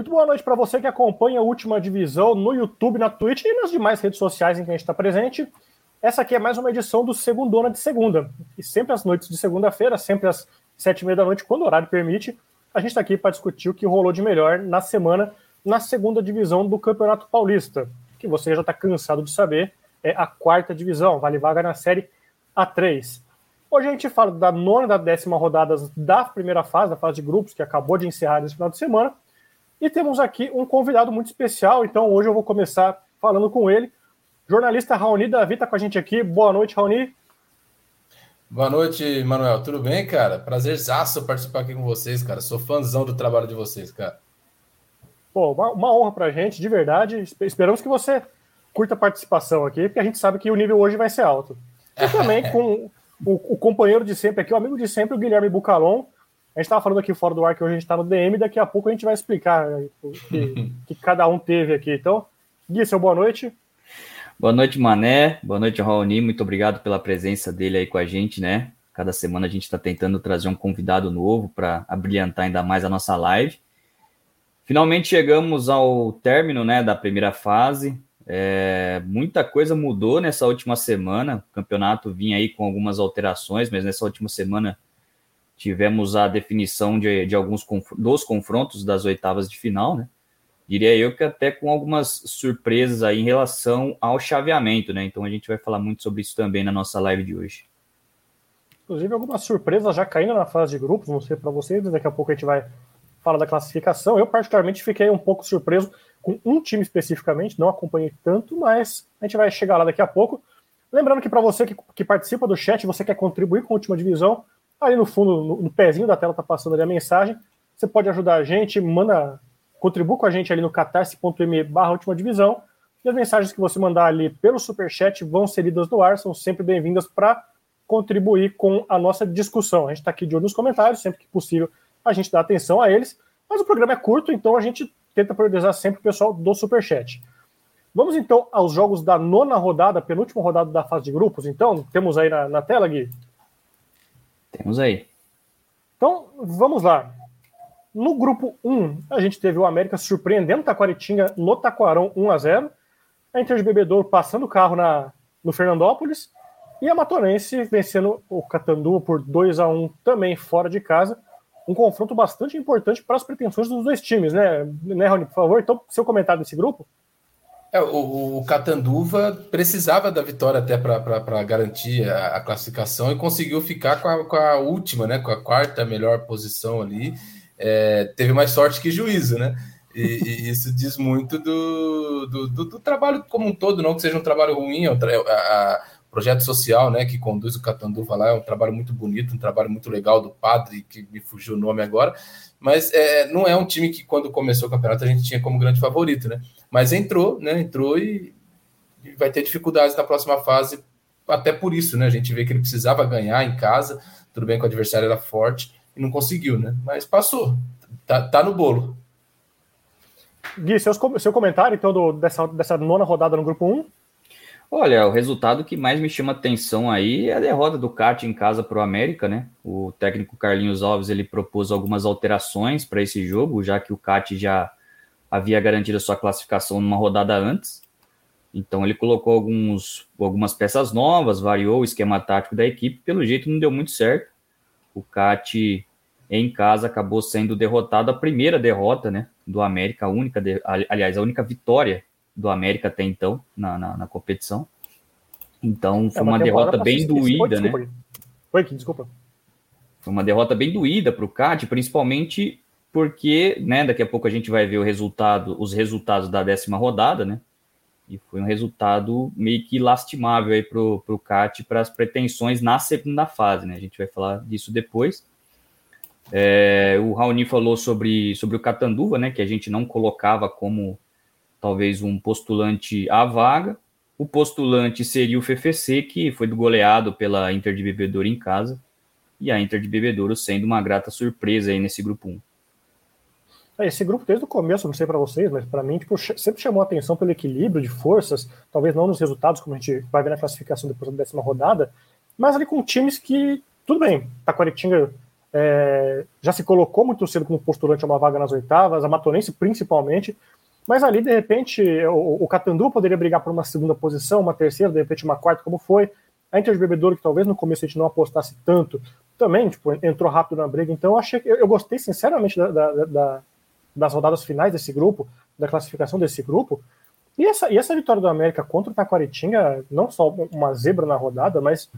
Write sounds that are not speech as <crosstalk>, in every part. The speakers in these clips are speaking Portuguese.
Muito boa noite para você que acompanha a última divisão no YouTube, na Twitch e nas demais redes sociais em que a gente está presente. Essa aqui é mais uma edição do Segundona de Segunda. E sempre às noites de segunda-feira, sempre às sete e meia da noite, quando o horário permite, a gente está aqui para discutir o que rolou de melhor na semana na segunda divisão do Campeonato Paulista, que você já está cansado de saber, é a quarta divisão, vale vaga na série A3. Hoje a gente fala da nona e da décima rodadas da primeira fase, da fase de grupos, que acabou de encerrar nesse final de semana. E temos aqui um convidado muito especial, então hoje eu vou começar falando com ele. Jornalista Raoni Davi está com a gente aqui. Boa noite, Raoni. Boa noite, Manuel. Tudo bem, cara? Prazerzaço participar aqui com vocês, cara. Sou fãzão do trabalho de vocês, cara. Pô, uma, uma honra pra gente, de verdade. Esperamos que você curta a participação aqui, porque a gente sabe que o nível hoje vai ser alto. E também <laughs> com o, o, companheiro de sempre aqui, o amigo de sempre, o Guilherme Bucalon. A gente estava falando aqui fora do ar que hoje a gente está no DM, daqui a pouco a gente vai explicar né, o que, <laughs> que cada um teve aqui. Então, Gui, seu boa noite. Boa noite, Mané. Boa noite, Raoni. Muito obrigado pela presença dele aí com a gente, né? Cada semana a gente está tentando trazer um convidado novo para abrilhantar ainda mais a nossa live. Finalmente chegamos ao término né, da primeira fase. É, muita coisa mudou nessa última semana. O campeonato vinha aí com algumas alterações, mas nessa última semana tivemos a definição de, de alguns dos confrontos das oitavas de final, né? Diria eu que até com algumas surpresas aí em relação ao chaveamento, né? Então a gente vai falar muito sobre isso também na nossa live de hoje. Inclusive algumas surpresas já caindo na fase de grupos, não sei para vocês, daqui a pouco a gente vai falar da classificação. Eu particularmente fiquei um pouco surpreso com um time especificamente, não acompanhei tanto, mas a gente vai chegar lá daqui a pouco. Lembrando que para você que, que, participa do chat, você quer contribuir com a última divisão, ali no fundo, no, no pezinho da tela, tá passando ali a mensagem. Você pode ajudar a gente, manda, contribua com a gente ali no catarse.me barra última divisão. E as mensagens que você mandar ali pelo superchat vão ser lidas no ar, são sempre bem-vindas para contribuir com a nossa discussão. A gente está aqui de olho nos comentários, sempre que possível a gente dá atenção a eles, mas o programa é curto, então a gente tenta priorizar sempre o pessoal do Superchat. Vamos então aos jogos da nona rodada, penúltima rodada da fase de grupos. Então, temos aí na, na tela, Gui? Temos aí. Então, vamos lá. No grupo 1, a gente teve o América surpreendendo Taquaritinga no Taquarão 1 a 0 A Inter de Bebedouro passando o carro na, no Fernandópolis. E a Matorense vencendo o Catanduva por 2 a 1 também fora de casa um confronto bastante importante para as pretensões dos dois times, né, né Rony? Por favor, então, seu comentário desse grupo. É, o, o Catanduva precisava da vitória até para garantir a, a, classificação e conseguiu ficar com a, com a, última, né, com a quarta melhor posição ali. É, teve mais sorte que juízo, né? E, e <laughs> isso diz muito do, do, do, do, trabalho como um todo, não que seja um trabalho ruim, é a, projeto social, né, que conduz o Catanduva lá, é um trabalho muito bonito, um trabalho muito legal do padre, que me fugiu o nome agora, mas é, não é um time que quando começou o campeonato a gente tinha como grande favorito, né, mas entrou, né, entrou e, e vai ter dificuldades na próxima fase, até por isso, né, a gente vê que ele precisava ganhar em casa, tudo bem que o adversário era forte, e não conseguiu, né, mas passou, tá, tá no bolo. Gui, seus, seu comentário, então, do, dessa, dessa nona rodada no grupo 1? Olha, o resultado que mais me chama atenção aí é a derrota do CAT em casa para o América, né? O técnico Carlinhos Alves ele propôs algumas alterações para esse jogo, já que o CAT já havia garantido a sua classificação numa rodada antes. Então ele colocou alguns, algumas peças novas, variou o esquema tático da equipe, pelo jeito não deu muito certo. O CAT em casa acabou sendo derrotado, a primeira derrota né, do América, a única, de, aliás, a única vitória do América até então na, na, na competição. Então é foi é uma, uma derrota bem doída, né? Foi desculpa. Foi uma derrota bem doída para o CAT, principalmente porque, né, daqui a pouco a gente vai ver o resultado, os resultados da décima rodada, né? E foi um resultado meio que lastimável aí para o CAT para as pretensões na segunda fase, né? A gente vai falar disso depois. É, o Raoni falou sobre, sobre o Catanduva, né? Que a gente não colocava como talvez um postulante à vaga. O postulante seria o FFC, que foi goleado pela Inter de Bebedouro em casa, e a Inter de Bebedouro sendo uma grata surpresa aí nesse grupo 1. É, esse grupo, desde o começo, não sei para vocês, mas para mim, tipo, sempre chamou a atenção pelo equilíbrio de forças, talvez não nos resultados, como a gente vai ver na classificação depois da décima rodada, mas ali com times que, tudo bem, Taquaritinga é, já se colocou muito cedo como postulante a uma vaga nas oitavas, a Matonense principalmente, mas ali, de repente, o, o Catandu poderia brigar por uma segunda posição, uma terceira, de repente uma quarta, como foi. A Inter de Bebedouro, que talvez no começo a gente não apostasse tanto, também tipo, entrou rápido na briga. Então, eu achei eu, eu gostei sinceramente da, da, da, das rodadas finais desse grupo, da classificação desse grupo. E essa, e essa vitória do América contra o Taquaritinga, não só uma zebra na rodada, mas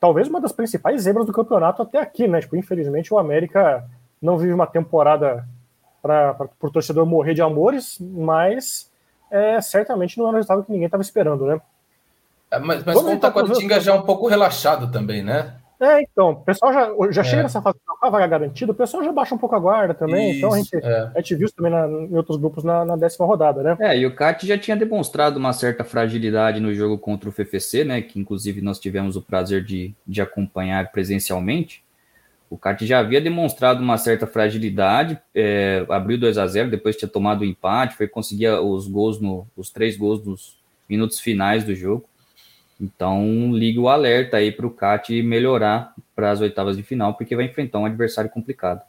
talvez uma das principais zebras do campeonato até aqui, né? Tipo, infelizmente o América não vive uma temporada para o torcedor morrer de amores, mas é, certamente não é um resultado que ninguém estava esperando, né? É, mas mas com o Taquaritinga já é um pouco relaxado também, né? É, então, o pessoal já, já é. chega nessa fase a vaga garantida, o pessoal já baixa um pouco a guarda também. Isso, então a gente, é. a gente viu isso também na, em outros grupos na, na, décima rodada, né? É, e o Cat já tinha demonstrado uma certa fragilidade no jogo contra o FFC, né? Que inclusive nós tivemos o prazer de, de acompanhar presencialmente. O Cat já havia demonstrado uma certa fragilidade, é, abriu 2 a 0 depois tinha tomado o empate, foi conseguir os gols no, os três gols nos minutos finais do jogo. Então, liga o alerta aí para o CAT melhorar para as oitavas de final, porque vai enfrentar um adversário complicado.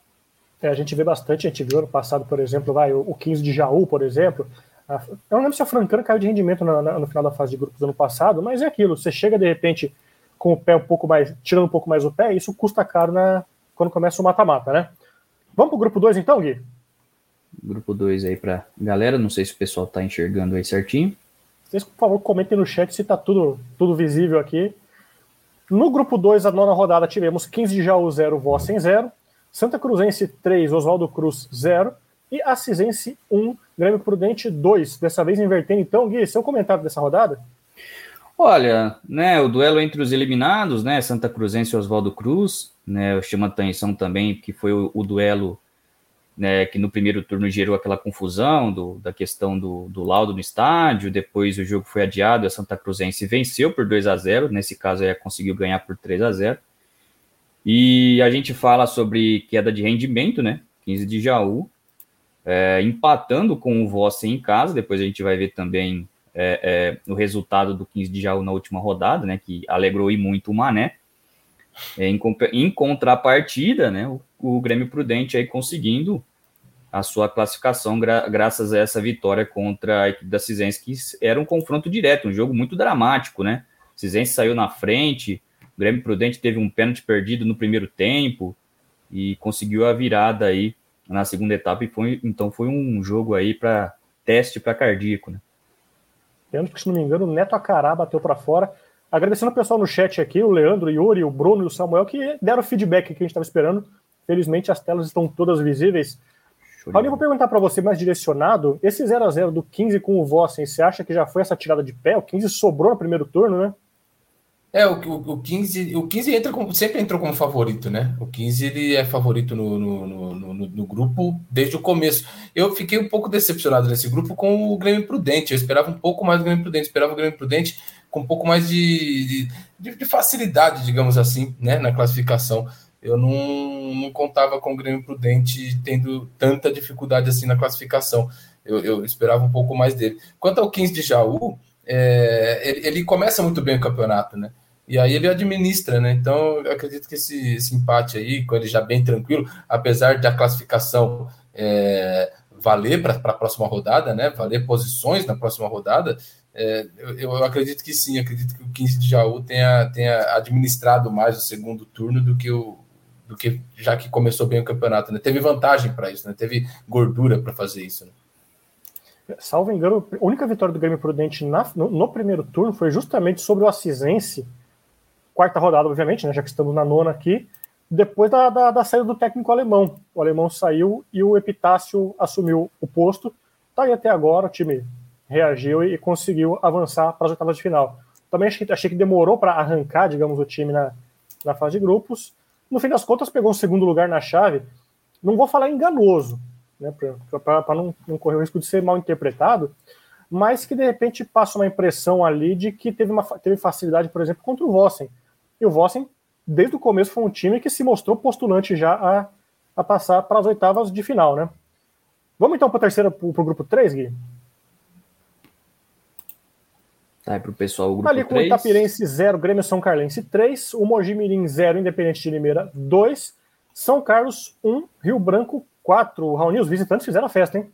É, a gente vê bastante, a gente viu ano passado, por exemplo, vai, o 15 de Jaú, por exemplo. A, eu não lembro se a Francana caiu de rendimento no, no, final da fase de grupos do ano passado, mas é aquilo, você chega de repente com o pé um pouco mais, tirando um pouco mais o pé, isso custa caro na, quando começa o mata-mata, né? Vamos para o grupo 2 então, Gui? Grupo 2 aí para galera, não sei se o pessoal está enxergando aí certinho. Vocês, por favor, comentem no chat se está tudo, tudo visível aqui. No grupo 2, a nona rodada, tivemos 15 de Jaú 0, Vossen 0, Santa Cruzense 3, Oswaldo Cruz 0 e Assisense 1, Grêmio Prudente 2. Dessa vez invertendo, então, Gui, seu comentário dessa rodada? Olha, né, o duelo entre os eliminados, né, Santa Cruzense e Oswaldo Cruz, né, chama atenção também que foi o, o duelo né, que no primeiro turno gerou aquela confusão do, da questão do, do laudo no estádio, depois o jogo foi adiado, a Santa Cruzense venceu por 2 a 0 nesse caso aí conseguiu ganhar por 3 a 0 e a gente fala sobre queda de rendimento, né, 15 de Jaú, é, empatando com o Vossen em casa, depois a gente vai ver também é, é, o resultado do 15 de Jaú na última rodada, né, que alegrou e muito o Mané, é, em, em, contrapartida, né, o, o, Grêmio Prudente aí conseguindo a sua classificação gra graças a essa vitória contra a equipe da Cisense, que era um confronto direto, um jogo muito dramático, né? Cisense saiu na frente, o Grêmio Prudente teve um pênalti perdido no primeiro tempo e conseguiu a virada aí na segunda etapa e foi então foi um jogo aí para teste para cardíaco, né? Pênalti que se não me engano o Neto Acará bateu para fora. Agradecendo o pessoal no chat aqui, o Leandro, o Yuri, o Bruno e o Samuel, que deram o feedback que a gente estava esperando. Felizmente as telas estão todas visíveis. Paulinho, vou perguntar para você mais direcionado. Esse 0 a 0 do 15 com o Vossen, você acha que já foi essa tirada de pé? O 15 sobrou no primeiro turno, né? É, o, o, o 15, o 15 entra como, sempre entrou como favorito, né? O 15 ele é favorito no, no, no, no, no grupo desde o começo. Eu fiquei um pouco decepcionado nesse grupo com o Grêmio Prudente. Eu esperava um pouco mais do Grêmio Prudente, esperava o Grêmio Prudente com um pouco mais de, de, de facilidade, digamos assim, né, na classificação. Eu não, não contava com o Grêmio Prudente tendo tanta dificuldade assim na classificação. Eu, eu esperava um pouco mais dele. Quanto ao 15 de Jaú, é, ele, ele, começa muito bem o campeonato, né? E aí ele administra, né? Então eu acredito que esse, esse empate aí, com ele já bem tranquilo, apesar da classificação é, valer para a próxima rodada, né? Valer posições na próxima rodada, é, eu, eu, acredito que sim, acredito que o 15 de Jaú tenha, tenha administrado mais o segundo turno do que o do que já que começou bem o campeonato, né? Teve vantagem para isso, né? Teve gordura para fazer isso. Né? Salvo engano, a única vitória do Grêmio Prudente na, no, no, primeiro turno foi justamente sobre o Assisense, quarta rodada, obviamente, né? Já que estamos na nona aqui, depois da, da, da saída do técnico alemão. O alemão saiu e o Epitácio assumiu o posto. Tá aí até agora, o time reagiu e conseguiu avançar para as oitavas de final. Também achei, achei que demorou para arrancar, digamos, o time na, na fase de grupos. No fim das contas, pegou um segundo lugar na chave. Não vou falar enganoso, né, para não, não correr o risco de ser mal interpretado, mas que de repente passa uma impressão ali de que teve, uma, teve facilidade, por exemplo, contra o Vossen. E o Vossen, desde o começo, foi um time que se mostrou postulante já a, a passar para as oitavas de final, né? Vamos então para a terceira, para o grupo 3, Gui? Tá, para o pessoal o grupo Ali com 3. o Itapirense 0, Grêmio São Carlense 3, o Mogi Mirim 0, Independente de Limeira 2, São Carlos 1, Rio Branco 4. Raoni, os visitantes fizeram a festa, hein?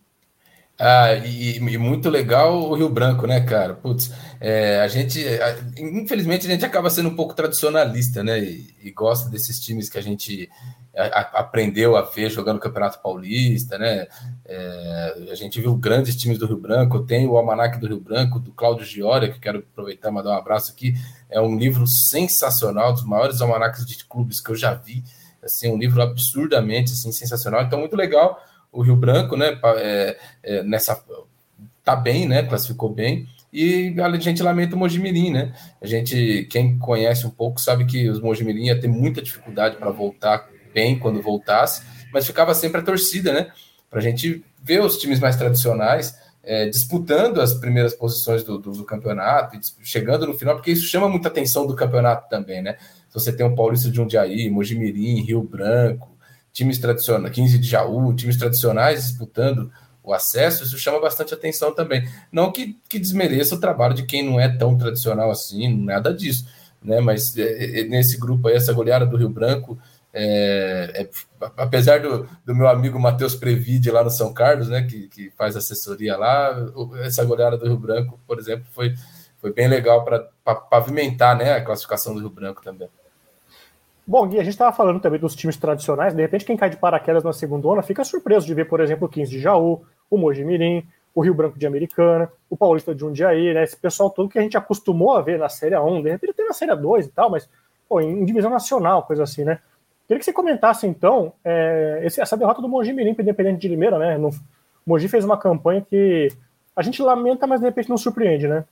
Ah, e, e, muito legal o Rio Branco, né, cara? Putz, é, a gente, a, infelizmente, a gente acaba sendo um pouco tradicionalista, né? E, e gosta desses times que a gente a, aprendeu a ver jogando o Campeonato Paulista, né? É, a gente viu grandes times do Rio Branco, tem o Almanac do Rio Branco, do Cláudio Giora, que quero aproveitar e mandar um abraço aqui. É um livro sensacional, dos maiores almanacs de clubes que eu já vi. Assim, um livro absurdamente assim, sensacional. Então, muito legal o Rio Branco, né? É, é, nessa tá bem, né? Classificou bem. E a gente lamenta o Mojimirim, né? A gente, quem conhece um pouco, sabe que os Mojimirim ia ter muita dificuldade para voltar bem quando voltasse, mas ficava sempre a torcida, né? Para a gente ver os times mais tradicionais é, disputando as primeiras posições do, do, do, campeonato, chegando no final, porque isso chama muita atenção do campeonato também, né? Se você tem o Paulista de Jundiaí, Mojimirim, Rio Branco, times tradicionais, 15 de Jaú, times tradicionais disputando o acesso, isso chama bastante atenção também. Não que, que desmereça o trabalho de quem não é tão tradicional assim, nada disso, né? Mas é, é, nesse grupo aí, essa goleada do Rio Branco, é, é, apesar do, do, meu amigo Matheus Previde lá no São Carlos, né, que, que faz assessoria lá, essa goleada do Rio Branco, por exemplo, foi, foi bem legal para pavimentar né, a classificação do Rio Branco também. Bom, Gui, a gente estava falando também dos times tradicionais, de repente quem cai de paraquedas na segunda onda fica surpreso de ver, por exemplo, o 15 de Jaú, o Mojimirim, o Rio Branco de Americana, o Paulista de Jundiaí, né, esse pessoal todo que a gente acostumou a ver na Série 1, de repente tem na Série 2 e tal, mas pô, em divisão nacional, coisa assim, né? Queria que você comentasse, então, é, essa derrota do Mojimirim para Independente de Limeira, né? No, o Mogi fez uma campanha que a gente lamenta, mas de repente não surpreende, né?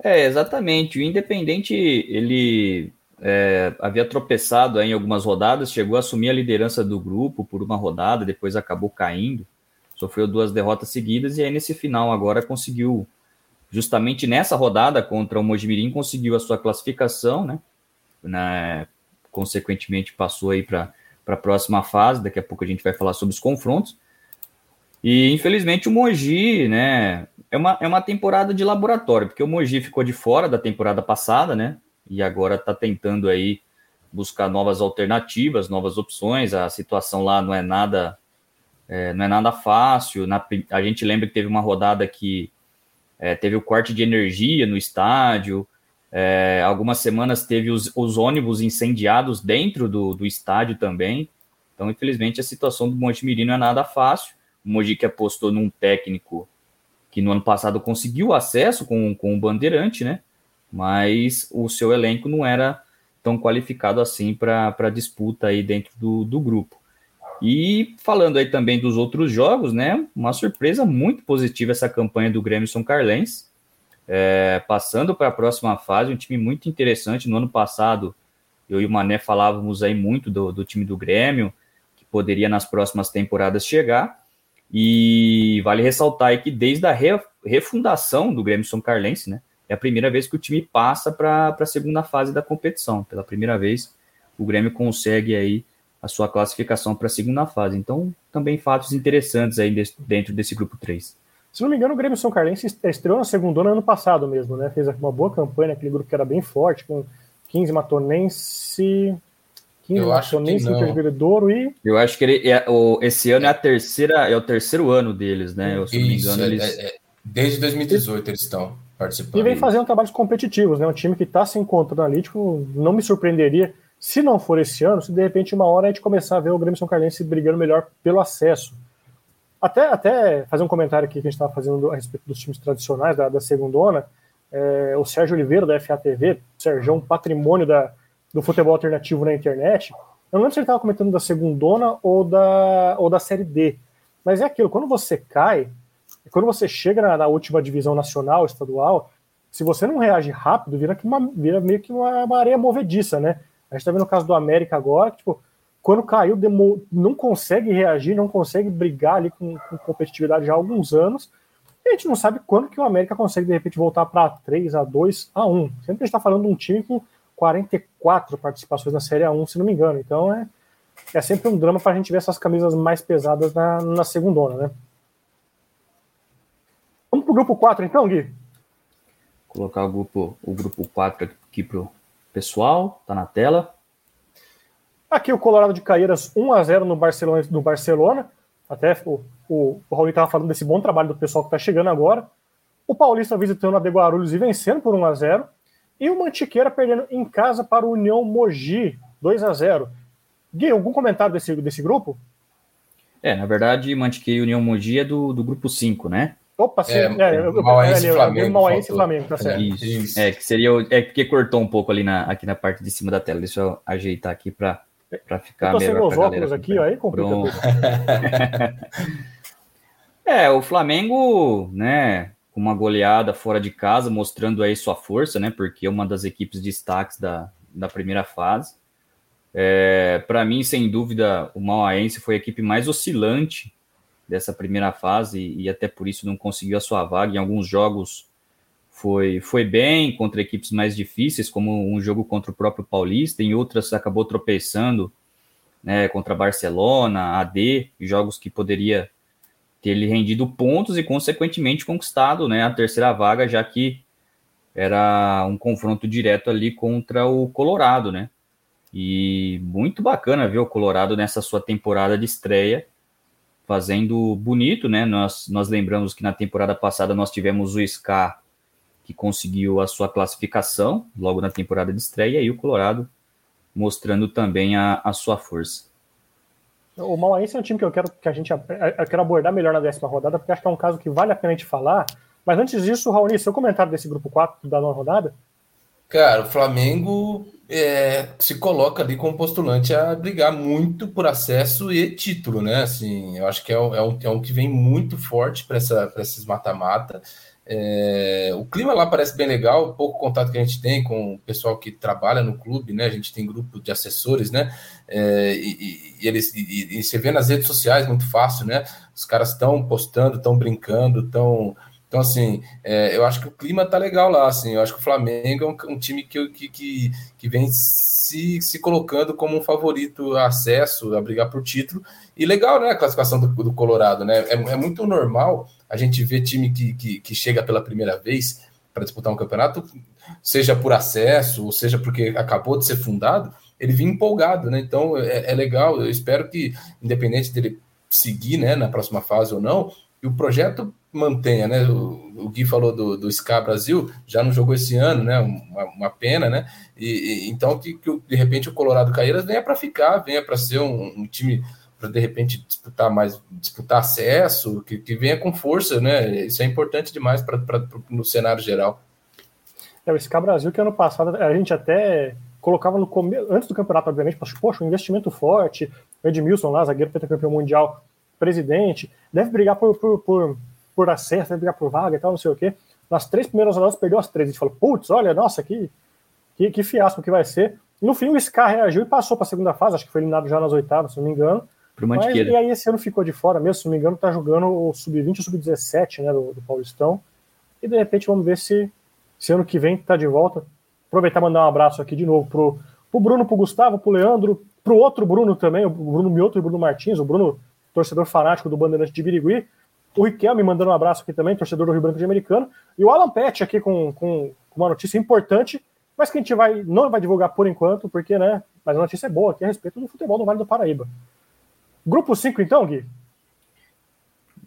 É, exatamente. O Independente, ele é, havia tropeçado em algumas rodadas, chegou a assumir a liderança do grupo por uma rodada, depois acabou caindo, sofreu duas derrotas seguidas e aí nesse final agora conseguiu, justamente nessa rodada contra o Mojimirim, conseguiu a sua classificação, né? Na, consequentemente passou aí para a próxima fase, daqui a pouco a gente vai falar sobre os confrontos. E infelizmente o Mogi, né, é uma, é uma temporada de laboratório, porque o Mogi ficou de fora da temporada passada, né? E agora está tentando aí buscar novas alternativas, novas opções. A situação lá não é nada é, não é nada fácil. Na, a gente lembra que teve uma rodada que é, teve o corte de energia no estádio. É, algumas semanas teve os, os, ônibus incendiados dentro do, do estádio também. Então, infelizmente, a situação do Monte não é nada fácil. O Mogi que apostou num técnico que no ano passado conseguiu acesso com, com o Bandeirante, né? Mas o seu elenco não era tão qualificado assim para disputa aí dentro do, do grupo. E falando aí também dos outros jogos, né? Uma surpresa muito positiva essa campanha do Grêmio São Carlense. É, passando para a próxima fase, um time muito interessante. No ano passado, eu e o Mané falávamos aí muito do, do time do Grêmio, que poderia nas próximas temporadas chegar. E vale ressaltar aí que desde a refundação do Grêmio São Carlense, né? É a primeira vez que o time passa para a segunda fase da competição. Pela primeira vez, o Grêmio consegue aí a sua classificação para a segunda fase. Então, também fatos interessantes aí dentro desse grupo 3. Se não me engano, o Grêmio São Carlense estreou na segunda no ano passado mesmo, né? Fez uma boa campanha naquele grupo que era bem forte, com 15 Matonense, 15 eu Matonense, Inter de Bebedouro e. Eu acho que ele, é, o, esse ano é a terceira, é o terceiro ano deles, né? Eu, se não me engano, Isso, eles... é, é, desde 2018 eles estão participando. E vem fazendo trabalhos competitivos, né? Um time que está se encontrando ali, tipo, não me surpreenderia, se não for esse ano, se de repente uma hora a gente começar a ver o Grêmio São Carlense brigando melhor pelo acesso. Até, até fazer um comentário aqui que a gente estava fazendo a respeito dos times tradicionais da, da segundona, é, o Sérgio Oliveira da FATV, Sérgio, um patrimônio da, do futebol alternativo na internet. Eu não lembro se ele estava comentando da segundona ou da, ou da série D. Mas é aquilo, quando você cai, e quando você chega na, na, última divisão nacional, estadual, se você não reage rápido, vira, que uma, vira meio que uma, uma areia movediça, né? A gente tá vendo o caso do América agora, que, tipo, quando caiu, não consegue reagir, não consegue brigar ali com, com, competitividade já há alguns anos. E a gente não sabe quando que o América consegue, de repente, voltar para 3, a 2, a 1. Sempre a gente está falando de um time com 44 participações na Série A1, se não me engano. Então é, é sempre um drama para a gente ver essas camisas mais pesadas na, na segunda, né? Pro grupo 4 então, Gui? Colocar o grupo, o grupo 4 aqui pro pessoal, tá na tela. Aqui o Colorado de Caeiras 1 a 0 no Barcelona, no Barcelona. Até o, o, o Raul estava falando desse bom trabalho do pessoal que está chegando agora. O Paulista visitando a de Guarulhos e vencendo por 1 a 0 E o Mantiqueira perdendo em casa para o União Mogi, 2 a 0 Gui, algum comentário desse, desse grupo? É, na verdade, Mantiqueira e União Mogi é do, do grupo 5, né? Opa, sim. É, é, eu, Mauaense, Flamengo, Mauaense Flamengo, tá certo. Isso, isso. É, que seria. É porque cortou um pouco ali na, aqui na parte de cima da tela. Deixa eu ajeitar aqui para ficar eu tô melhor. Sem óculos aqui, ó, aí complica tudo. <laughs> é, o Flamengo, né, com uma goleada fora de casa, mostrando aí sua força, né, porque é uma das equipes destaques da, da primeira fase. É, para mim, sem dúvida, o Mauaense foi a equipe mais oscilante dessa primeira fase e até por isso não conseguiu a sua vaga. Em alguns jogos foi, foi bem contra equipes mais difíceis, como um jogo contra o próprio Paulista, em outras acabou tropeçando né, contra Barcelona, AD, jogos que poderia ter lhe rendido pontos e, consequentemente, conquistado né, a terceira vaga, já que era um confronto direto ali contra o Colorado, né? E muito bacana ver o Colorado nessa sua temporada de estreia, fazendo bonito, né? Nós, nós lembramos que na temporada passada nós tivemos o Scar, que conseguiu a sua classificação logo na temporada de estreia, e o Colorado mostrando também a, a sua força. O Mauaense é um time que eu quero que a gente eu quero abordar melhor na décima rodada, porque acho que é um caso que vale a pena a gente falar. Mas antes disso, Raoni, seu comentário desse grupo 4 da nova rodada? Cara, o Flamengo é, se coloca ali como postulante a brigar muito por acesso e título, né? Assim, eu acho que é, é um, é um que vem muito forte para esses mata-mata. É, o clima lá parece bem legal, pouco contato que a gente tem com o pessoal que trabalha no clube, né? A gente tem grupo de assessores, né? É, e, e, eles e, e, você vê nas redes sociais muito fácil, né? Os caras estão postando, estão brincando, estão então, assim, é, eu acho que o clima tá legal lá, assim, eu acho que o Flamengo é um, um time que, que, que, vem se, se colocando como um favorito a acesso, a brigar por título, e legal, né, a classificação do, do Colorado, né, é, é, muito normal a gente ver time que, que, que chega pela primeira vez para disputar um campeonato, seja por acesso, ou seja porque acabou de ser fundado, ele vinha empolgado, né, então é, é legal, eu espero que, independente dele seguir, né, na próxima fase ou não, o projeto mantenha, né? O, o Gui falou do, do SCA Brasil, já não jogou esse ano, né? Uma, uma pena, né? E, e então que, que, de repente o Colorado Caíras venha para ficar, venha para ser um, um time para de repente disputar mais, disputar acesso, que, que venha com força, né? Isso é importante demais para no cenário geral. É, o SCA Brasil, que ano passado a gente até colocava no começo, antes do campeonato, obviamente, poxa, um investimento forte, o Edmilson lá, zagueiro pentacampeão mundial, presidente, deve brigar por, por, por por acesso, vai brigar por vaga e tal, não sei o quê. Nas três primeiras rodadas perdeu as três. A gente falou, putz, olha, nossa, que, que, que fiasco que vai ser. No fim, o Scar reagiu e passou para a segunda fase, acho que foi eliminado já nas oitavas, se não me engano. Mas, e aí esse ano ficou de fora mesmo, se não me engano, tá jogando o sub-20 e o sub-17 né, do, do, Paulistão. E de repente vamos ver se, se ano que vem tá de volta. Aproveitar e mandar um abraço aqui de novo pro, pro Bruno, pro Gustavo, pro Leandro, pro outro Bruno também, o Bruno Mioto e o Bruno Martins, o Bruno, torcedor fanático do Bandeirante de Birigui, o Riquelme mandando um abraço aqui também, torcedor do Rio Branco de Americano. E o Alan Pet aqui com, com, com, uma notícia importante, mas que a gente vai, não vai divulgar por enquanto, porque, né? Mas a notícia é boa aqui a respeito do futebol no Vale do Paraíba. Grupo 5, então, Gui?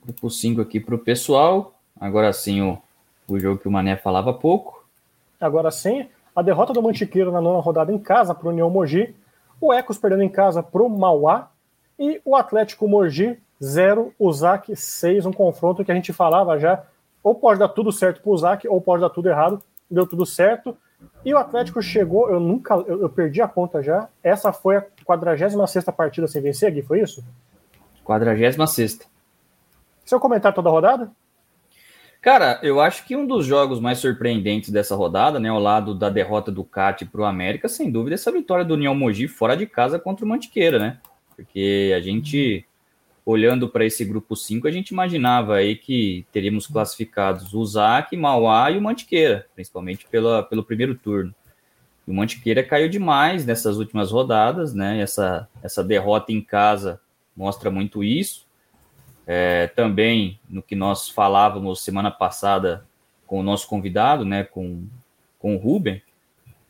Grupo 5 aqui para o pessoal. Agora sim, o, o jogo que o Mané falava pouco. Agora sim, a derrota do Mantiqueiro na nona rodada em casa para o União Mogi. O Ecos perdendo em casa para o Mauá. E o Atlético Mogi 0, o ZAC 6, um confronto que a gente falava já, ou pode dar tudo certo para o ZAC, ou pode dar tudo errado, deu tudo certo. E o Atlético chegou, eu nunca, eu, eu perdi a conta já, essa foi a 46 partida sem vencer, Gui, foi isso? 46 Seu comentário toda a rodada? Cara, eu acho que um dos jogos mais surpreendentes dessa rodada, né, ao lado da derrota do CAT para o América, sem dúvida, essa vitória do União Mogi fora de casa contra o Mantiqueira, né? Porque a gente olhando para esse grupo 5, a gente imaginava aí que teríamos classificados o ZAC, Mauá e o Mantiqueira, principalmente pela, pelo primeiro turno. o Mantiqueira caiu demais nessas últimas rodadas, né? Essa, essa derrota em casa mostra muito isso. É, também no que nós falávamos semana passada com o nosso convidado, né? Com, com o Ruben,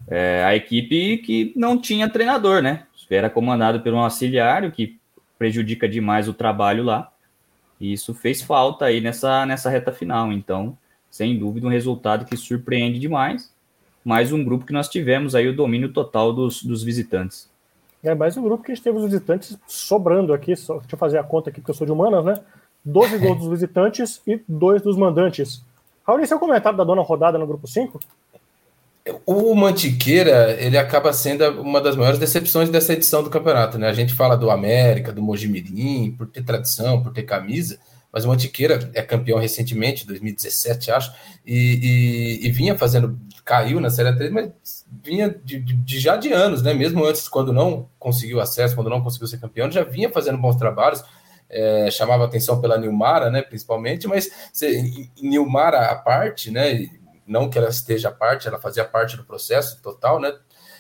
é, a equipe que não tinha treinador, né? era comandado por um auxiliar, que prejudica demais o trabalho lá. E isso fez falta aí nessa, nessa reta final. Então, sem dúvida, um resultado que surpreende demais. Mais um grupo que nós tivemos aí o domínio total dos, dos visitantes. É mais um grupo que a gente teve os visitantes sobrando aqui. Só, deixa eu fazer a conta aqui, porque eu sou de humanas, né? 12 gols dos visitantes e 2 dos mandantes. Raul, seu comentário da dona rodada no grupo 5? O Mantiqueira, ele acaba sendo uma das maiores decepções dessa edição do campeonato, né? A gente fala do América, do Mojimirim, por ter tradição, por ter camisa, mas o Mantiqueira é campeão recentemente, 2017, acho, e, e, e vinha fazendo, caiu na Série 3, mas vinha de, de, já de anos, né? Mesmo antes, quando não conseguiu acesso, quando não conseguiu ser campeão, já vinha fazendo bons trabalhos, é, chamava atenção pela Nilmara, né? Principalmente, mas se, Nilmara à parte, né? Não que ela esteja parte, ela fazia parte do processo total, né?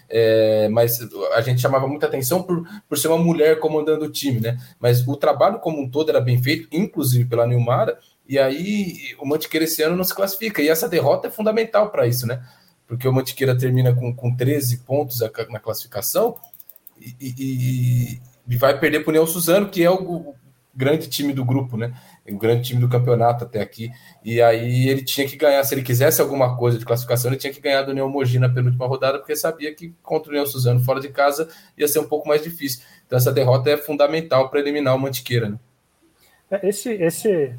É, mas a gente chamava muita atenção por, por ser uma mulher comandando o time, né? Mas o trabalho como um todo era bem feito, inclusive pela Nilmara, e aí o Mantiqueira esse ano não se classifica, e essa derrota é fundamental para isso, né? Porque o Mantiqueira termina com, com 13 pontos na classificação e, e, e vai perder para o Neo Suzano, que é o, grande time do grupo, né? O grande time do campeonato até aqui. E aí ele tinha que ganhar, se ele quisesse alguma coisa de classificação, ele tinha que ganhar do Mogi na penúltima rodada, porque sabia que contra o União Suzano fora de casa ia ser um pouco mais difícil. Então essa derrota é fundamental para eliminar o Mantiqueira, né? É, esse, esse,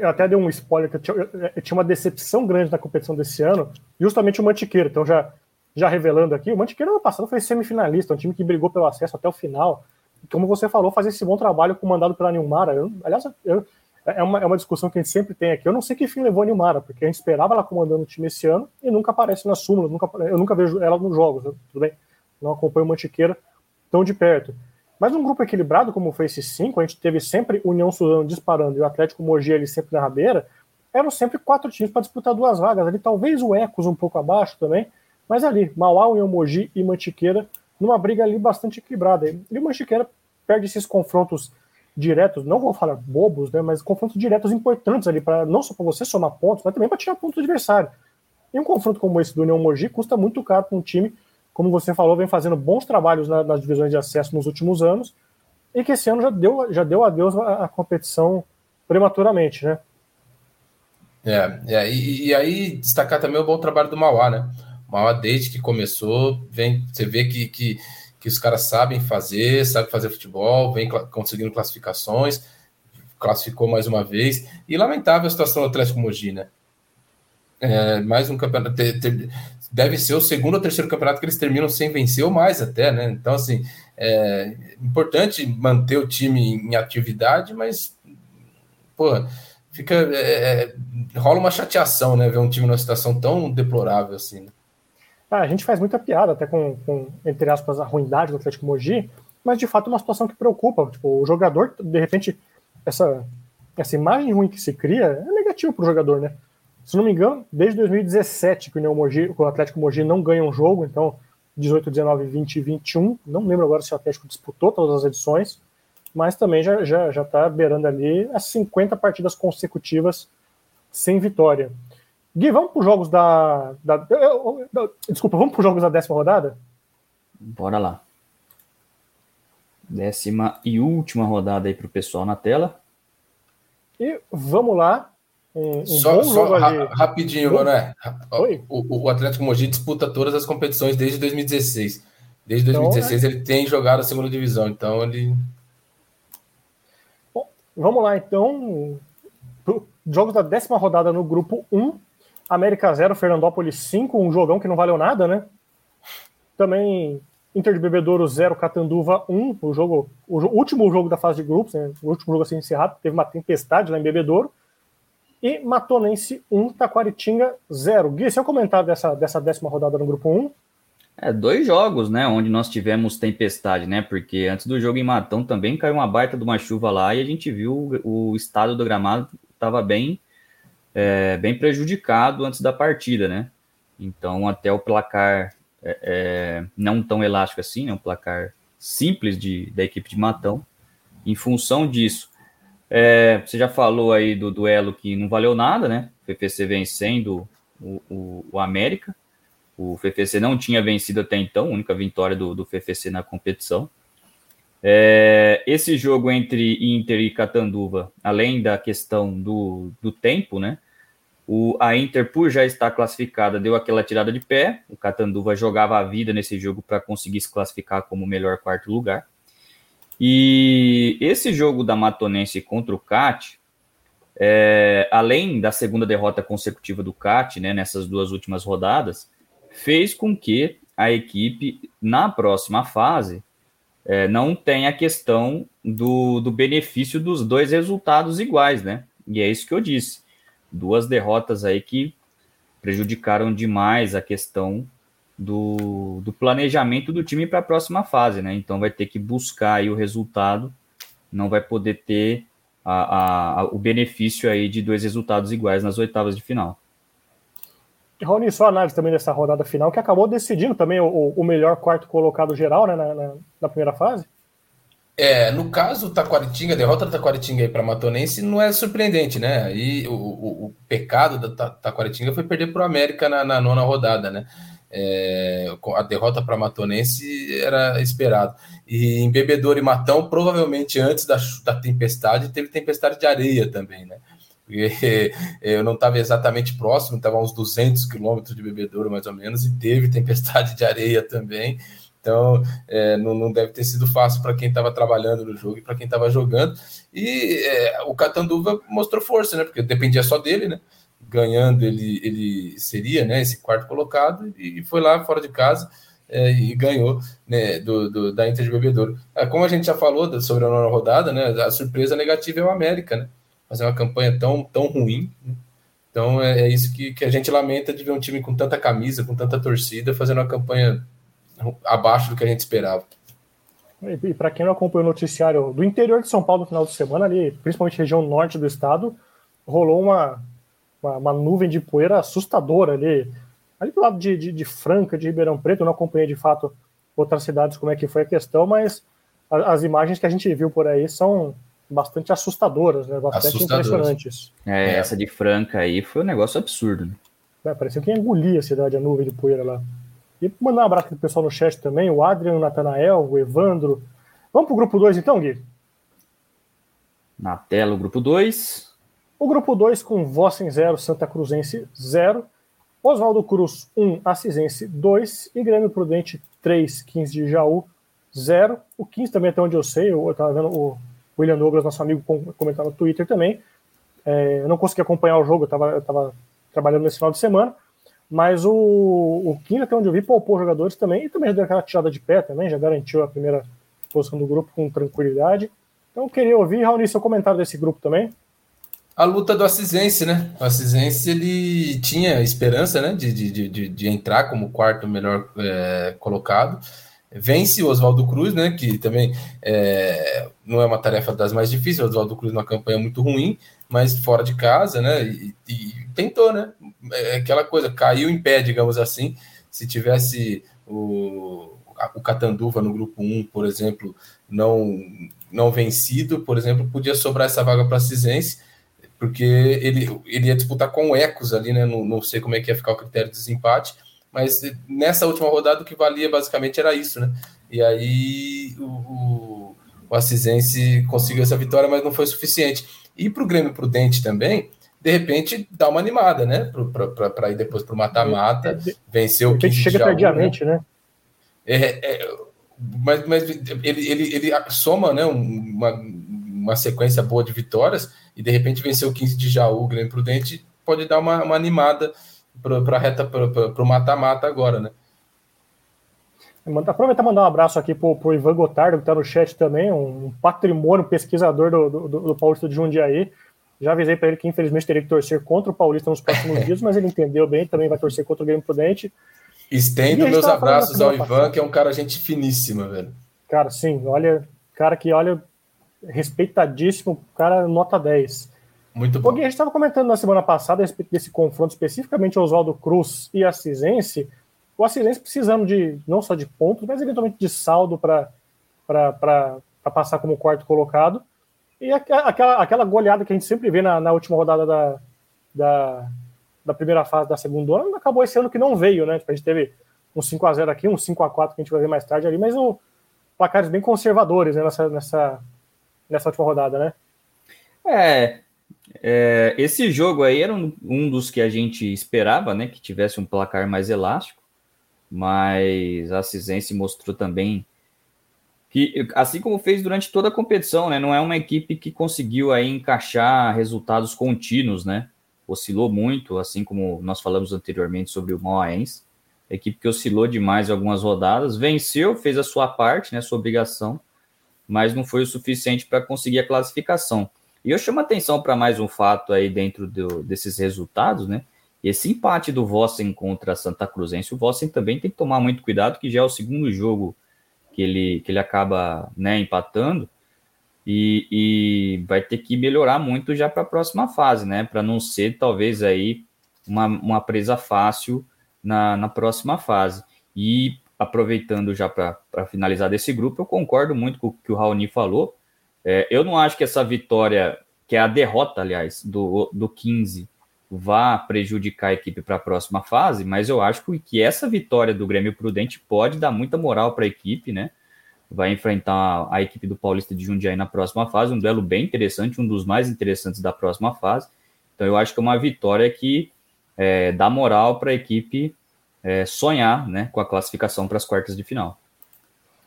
eu até dei um spoiler que eu tinha, eu tinha uma decepção grande na competição desse ano, justamente o Mantiqueira. Então já já revelando aqui, o Mantiqueira no passado foi semifinalista, um time que brigou pelo acesso até o final como você falou, fazer esse bom trabalho comandado pela Nilmara. Eu, aliás, eu, é, uma, é uma discussão que a gente sempre tem aqui. Eu não sei que fim levou a Nilmara, porque a gente esperava ela comandando o time esse ano e nunca aparece na súmula. Nunca, eu nunca vejo ela nos jogos, né? tudo bem? Não acompanho Mantiqueira tão de perto. Mas um grupo equilibrado como foi esse 5, a gente teve sempre União Suzano disparando e o Atlético Mogi ali sempre na rabeira. Eram sempre quatro times para disputar duas vagas. Ali talvez o Ecos um pouco abaixo também, mas ali, Mauá, União Mogi e Mantiqueira numa briga ali bastante equilibrada. E o Mantiqueira perde esses confrontos diretos, não vou falar bobos, né, mas confrontos diretos importantes ali, para não só para você somar pontos, mas também para tirar pontos do adversário. E um confronto como esse do União Mogi custa muito caro para um time, como você falou, vem fazendo bons trabalhos na, nas divisões de acesso nos últimos anos, e que esse ano já deu, já deu adeus à, à competição prematuramente, né? É, é e, e, aí destacar também o bom trabalho do Mauá, né? O Mauá, desde que começou, vem, você vê que, que que os caras sabem fazer, sabem fazer futebol, vem conseguindo classificações, classificou mais uma vez. E lamentável a situação do Atlético Mogi, né? É, mais um campeonato. deve ser o segundo ou terceiro campeonato que eles terminam sem vencer ou mais até, né? Então, assim, é importante manter o time em atividade, mas, pô, fica. É, é rola uma chateação, né? Ver um time numa situação tão deplorável assim. Né? Ah, a gente faz muita piada até com, com, entre aspas, a ruindade do Atlético Mogi, mas de fato é uma situação que preocupa. Tipo, o jogador, de repente, essa, essa imagem ruim que se cria é negativa para o jogador, né? Se não me engano, desde 2017 que o, Mogi, o Atlético Mogi não ganha um jogo, então 18, 19, 20 e 21. Não lembro agora se o Atlético disputou todas as edições, mas também já já já está beirando ali as 50 partidas consecutivas sem vitória. Gui, vamos para os jogos da, da, Desculpa, vamos para os jogos da décima rodada? Bora lá. Décima e última rodada aí para o pessoal na tela. E vamos lá. Um, um só, só ra rapidinho, Mané. O, o, Atlético Mogi disputa todas as competições desde 2016. Desde 2016 então, é... ele tem jogado a segunda divisão, então ele. Bom, vamos lá, então. Jogos da décima rodada no grupo 1. América 0, Fernandópolis 5, um jogão que não valeu nada, né? Também Inter de Bebedouro 0, Catanduva 1, o jogo, o último jogo da fase de grupos, né? o último jogo assim encerrado, teve uma tempestade lá em Bebedouro. E Matonense 1, Taquaritinga 0. Gui, seu comentário dessa, dessa décima rodada no grupo 1? É, dois jogos, né, onde nós tivemos tempestade, né, porque antes do jogo em Matão também caiu uma baita de uma chuva lá e a gente viu o estado do gramado estava bem é, bem prejudicado antes da partida, né? Então, até o placar é, é, não tão elástico assim, é um placar simples de, da equipe de Matão. Em função disso, é, você já falou aí do duelo que não valeu nada, né? O FPC vencendo o, o, o América. O FFC não tinha vencido até então, única vitória do, do FFC na competição. É, esse jogo entre Inter e Catanduva, além da questão do, do tempo, né? O, a Inter, por já estar classificada, deu aquela tirada de pé. O Catanduva jogava a vida nesse jogo para conseguir se classificar como o melhor quarto lugar. E esse jogo da Matonense contra o CAT, é, além da segunda derrota consecutiva do CAT, né, nessas duas últimas rodadas, fez com que a equipe, na próxima fase, é, não tenha a questão do, do benefício dos dois resultados iguais, né? E é isso que eu disse. Duas derrotas aí que prejudicaram demais a questão do, do planejamento do time para a próxima fase, né? Então vai ter que buscar aí o resultado, não vai poder ter a, a, o benefício aí de dois resultados iguais nas oitavas de final. Rony, só análise também dessa rodada final, que acabou decidindo também o, o melhor quarto colocado geral né, na, na, na, primeira fase. É, no caso, Taquaritinga, a derrota do Taquaritinga para Matonense não é surpreendente, né? Aí o, o, o pecado da Taquaritinga foi perder para o América na, na, nona rodada, né? É, a derrota para Matonense era esperado. E em Bebedouro e Matão, provavelmente antes da, da tempestade, teve tempestade de areia também, né? Porque <laughs> eu não estava exatamente próximo, estava uns 200 quilômetros de Bebedouro, mais ou menos, e teve tempestade de areia também. Então, é, não, não, deve ter sido fácil para quem estava trabalhando no jogo e para quem estava jogando. E é, o Catanduva mostrou força, né? Porque dependia só dele, né? Ganhando, ele, ele seria né, esse quarto colocado e foi lá fora de casa é, e ganhou né, do, do, da Inter de Bebedouro. É, como a gente já falou sobre a nona rodada, né? A surpresa negativa é o América, né? fazer uma campanha tão, tão ruim. Né? Então é, é, isso que, que a gente lamenta de ver um time com tanta camisa, com tanta torcida, fazendo uma campanha abaixo do que a gente esperava. E, para quem não acompanhou o noticiário do interior de São Paulo no final de semana, ali, principalmente região norte do estado, rolou uma, uma, uma nuvem de poeira assustadora ali. Ali do lado de, de, de, Franca, de Ribeirão Preto, eu não acompanhei de fato outras cidades como é que foi a questão, mas a, as imagens que a gente viu por aí são bastante assustadoras, né? Bastante assustadoras. impressionantes. É, é, essa de Franca aí foi um negócio absurdo. Né? É, parecia que engolia a cidade, a nuvem de poeira lá. E mandar um abraço pro pessoal no chat também, o Adriano, o Natanael, o Evandro. Vamos pro grupo 2 então, Gui? Na tela o grupo 2. O grupo 2 com Vossen 0, Santa Cruzense 0, Oswaldo Cruz 1, um, Assisense 2 e Grêmio Prudente 3, 15 de Jaú 0. O 15 também até onde eu sei, eu estava vendo o William Douglas, nosso amigo, comentar no Twitter também. É, eu não consegui acompanhar o jogo, eu estava trabalhando nesse final de semana, mas o, o Kim, até onde eu vi, poupou jogadores também, e também já deu aquela tirada de pé também, já garantiu a primeira posição do grupo com tranquilidade. Então queria ouvir, Raoni, seu comentário desse grupo também. A luta do Assisense, né? O Assisense, ele tinha esperança, né, de, de, de, de entrar como quarto melhor é, colocado, vence o Oswaldo Cruz, né? Que também é, não é uma tarefa das mais difíceis. O Oswaldo Cruz numa campanha muito ruim, mas fora de casa, né? E, e, tentou, né? É aquela coisa, caiu em pé, digamos assim. Se tivesse o, o Catanduva no grupo 1, por exemplo, não, não vencido, por exemplo, podia sobrar essa vaga para Cisense, porque ele, ele ia disputar com o Ecos ali, né? Não, não sei como é que ia ficar o critério de desempate mas nessa última rodada o que valia basicamente era isso, né? E aí o, o, o Assisense conseguiu essa vitória, mas não foi suficiente. E para o Grêmio Prudente também, de repente dá uma animada, né? Para ir depois para o mata-mata, vencer o que chega Jaú, tardiamente, né? né? É, é, mas, mas ele, ele, ele soma né, uma, uma sequência boa de vitórias e de repente vencer o 15 de Jaú, o Grêmio Prudente, pode dar uma, uma animada para a reta, para o mata-mata agora, né? Aproveitar e mandar um abraço aqui para o Ivan Gotardo, que está no chat também, um patrimônio pesquisador do, do, do Paulista de Jundiaí. Já avisei para ele que infelizmente teria que torcer contra o Paulista nos próximos <laughs> dias, mas ele entendeu bem, também vai torcer contra o Grêmio Prudente. Estendo meus abraços ao Ivan, passada. que é um cara gente finíssima, velho. Cara, sim, olha, cara que olha, respeitadíssimo, cara nota 10. Muito bom. a gente estava comentando na semana passada a respeito desse confronto, especificamente Oswaldo Cruz e Assisense. O Assisense precisando de não só de pontos, mas eventualmente de saldo para passar como quarto colocado. E aquela, aquela goleada que a gente sempre vê na, na última rodada da, da, da, primeira fase da segunda ano, acabou esse ano que não veio, né? Tipo, a gente teve um 5x0 aqui, um 5x4 que a gente vai ver mais tarde ali, mas o, placares bem conservadores né, nessa, nessa, nessa última rodada, né? É, é, esse jogo aí era um, um, dos que a gente esperava, né? Que tivesse um placar mais elástico, mas a Cisense mostrou também que, assim como fez durante toda a competição, né? Não é uma equipe que conseguiu aí encaixar resultados contínuos, né? Oscilou muito, assim como nós falamos anteriormente sobre o Moaense. Equipe que oscilou demais em algumas rodadas, venceu, fez a sua parte, né? Sua obrigação, mas não foi o suficiente para conseguir a classificação. E eu chamo atenção para mais um fato aí dentro do, desses resultados, né? Esse empate do Vossen contra Santa Cruzense, o Vossen também tem que tomar muito cuidado, que já é o segundo jogo que ele, que ele acaba né, empatando, e, e vai ter que melhorar muito já para a próxima fase, né? Para não ser talvez aí uma, uma presa fácil na, na próxima fase. E aproveitando já para finalizar desse grupo, eu concordo muito com o que o Raoni falou. É, eu não acho que essa vitória, que é a derrota, aliás, do, do 15, vá prejudicar a equipe para a próxima fase, mas eu acho que essa vitória do Grêmio Prudente pode dar muita moral para a equipe, né? Vai enfrentar a equipe do Paulista de Jundiaí na próxima fase, um duelo bem interessante, um dos mais interessantes da próxima fase. Então eu acho que é uma vitória que é, dá moral para a equipe é, sonhar né, com a classificação para as quartas de final.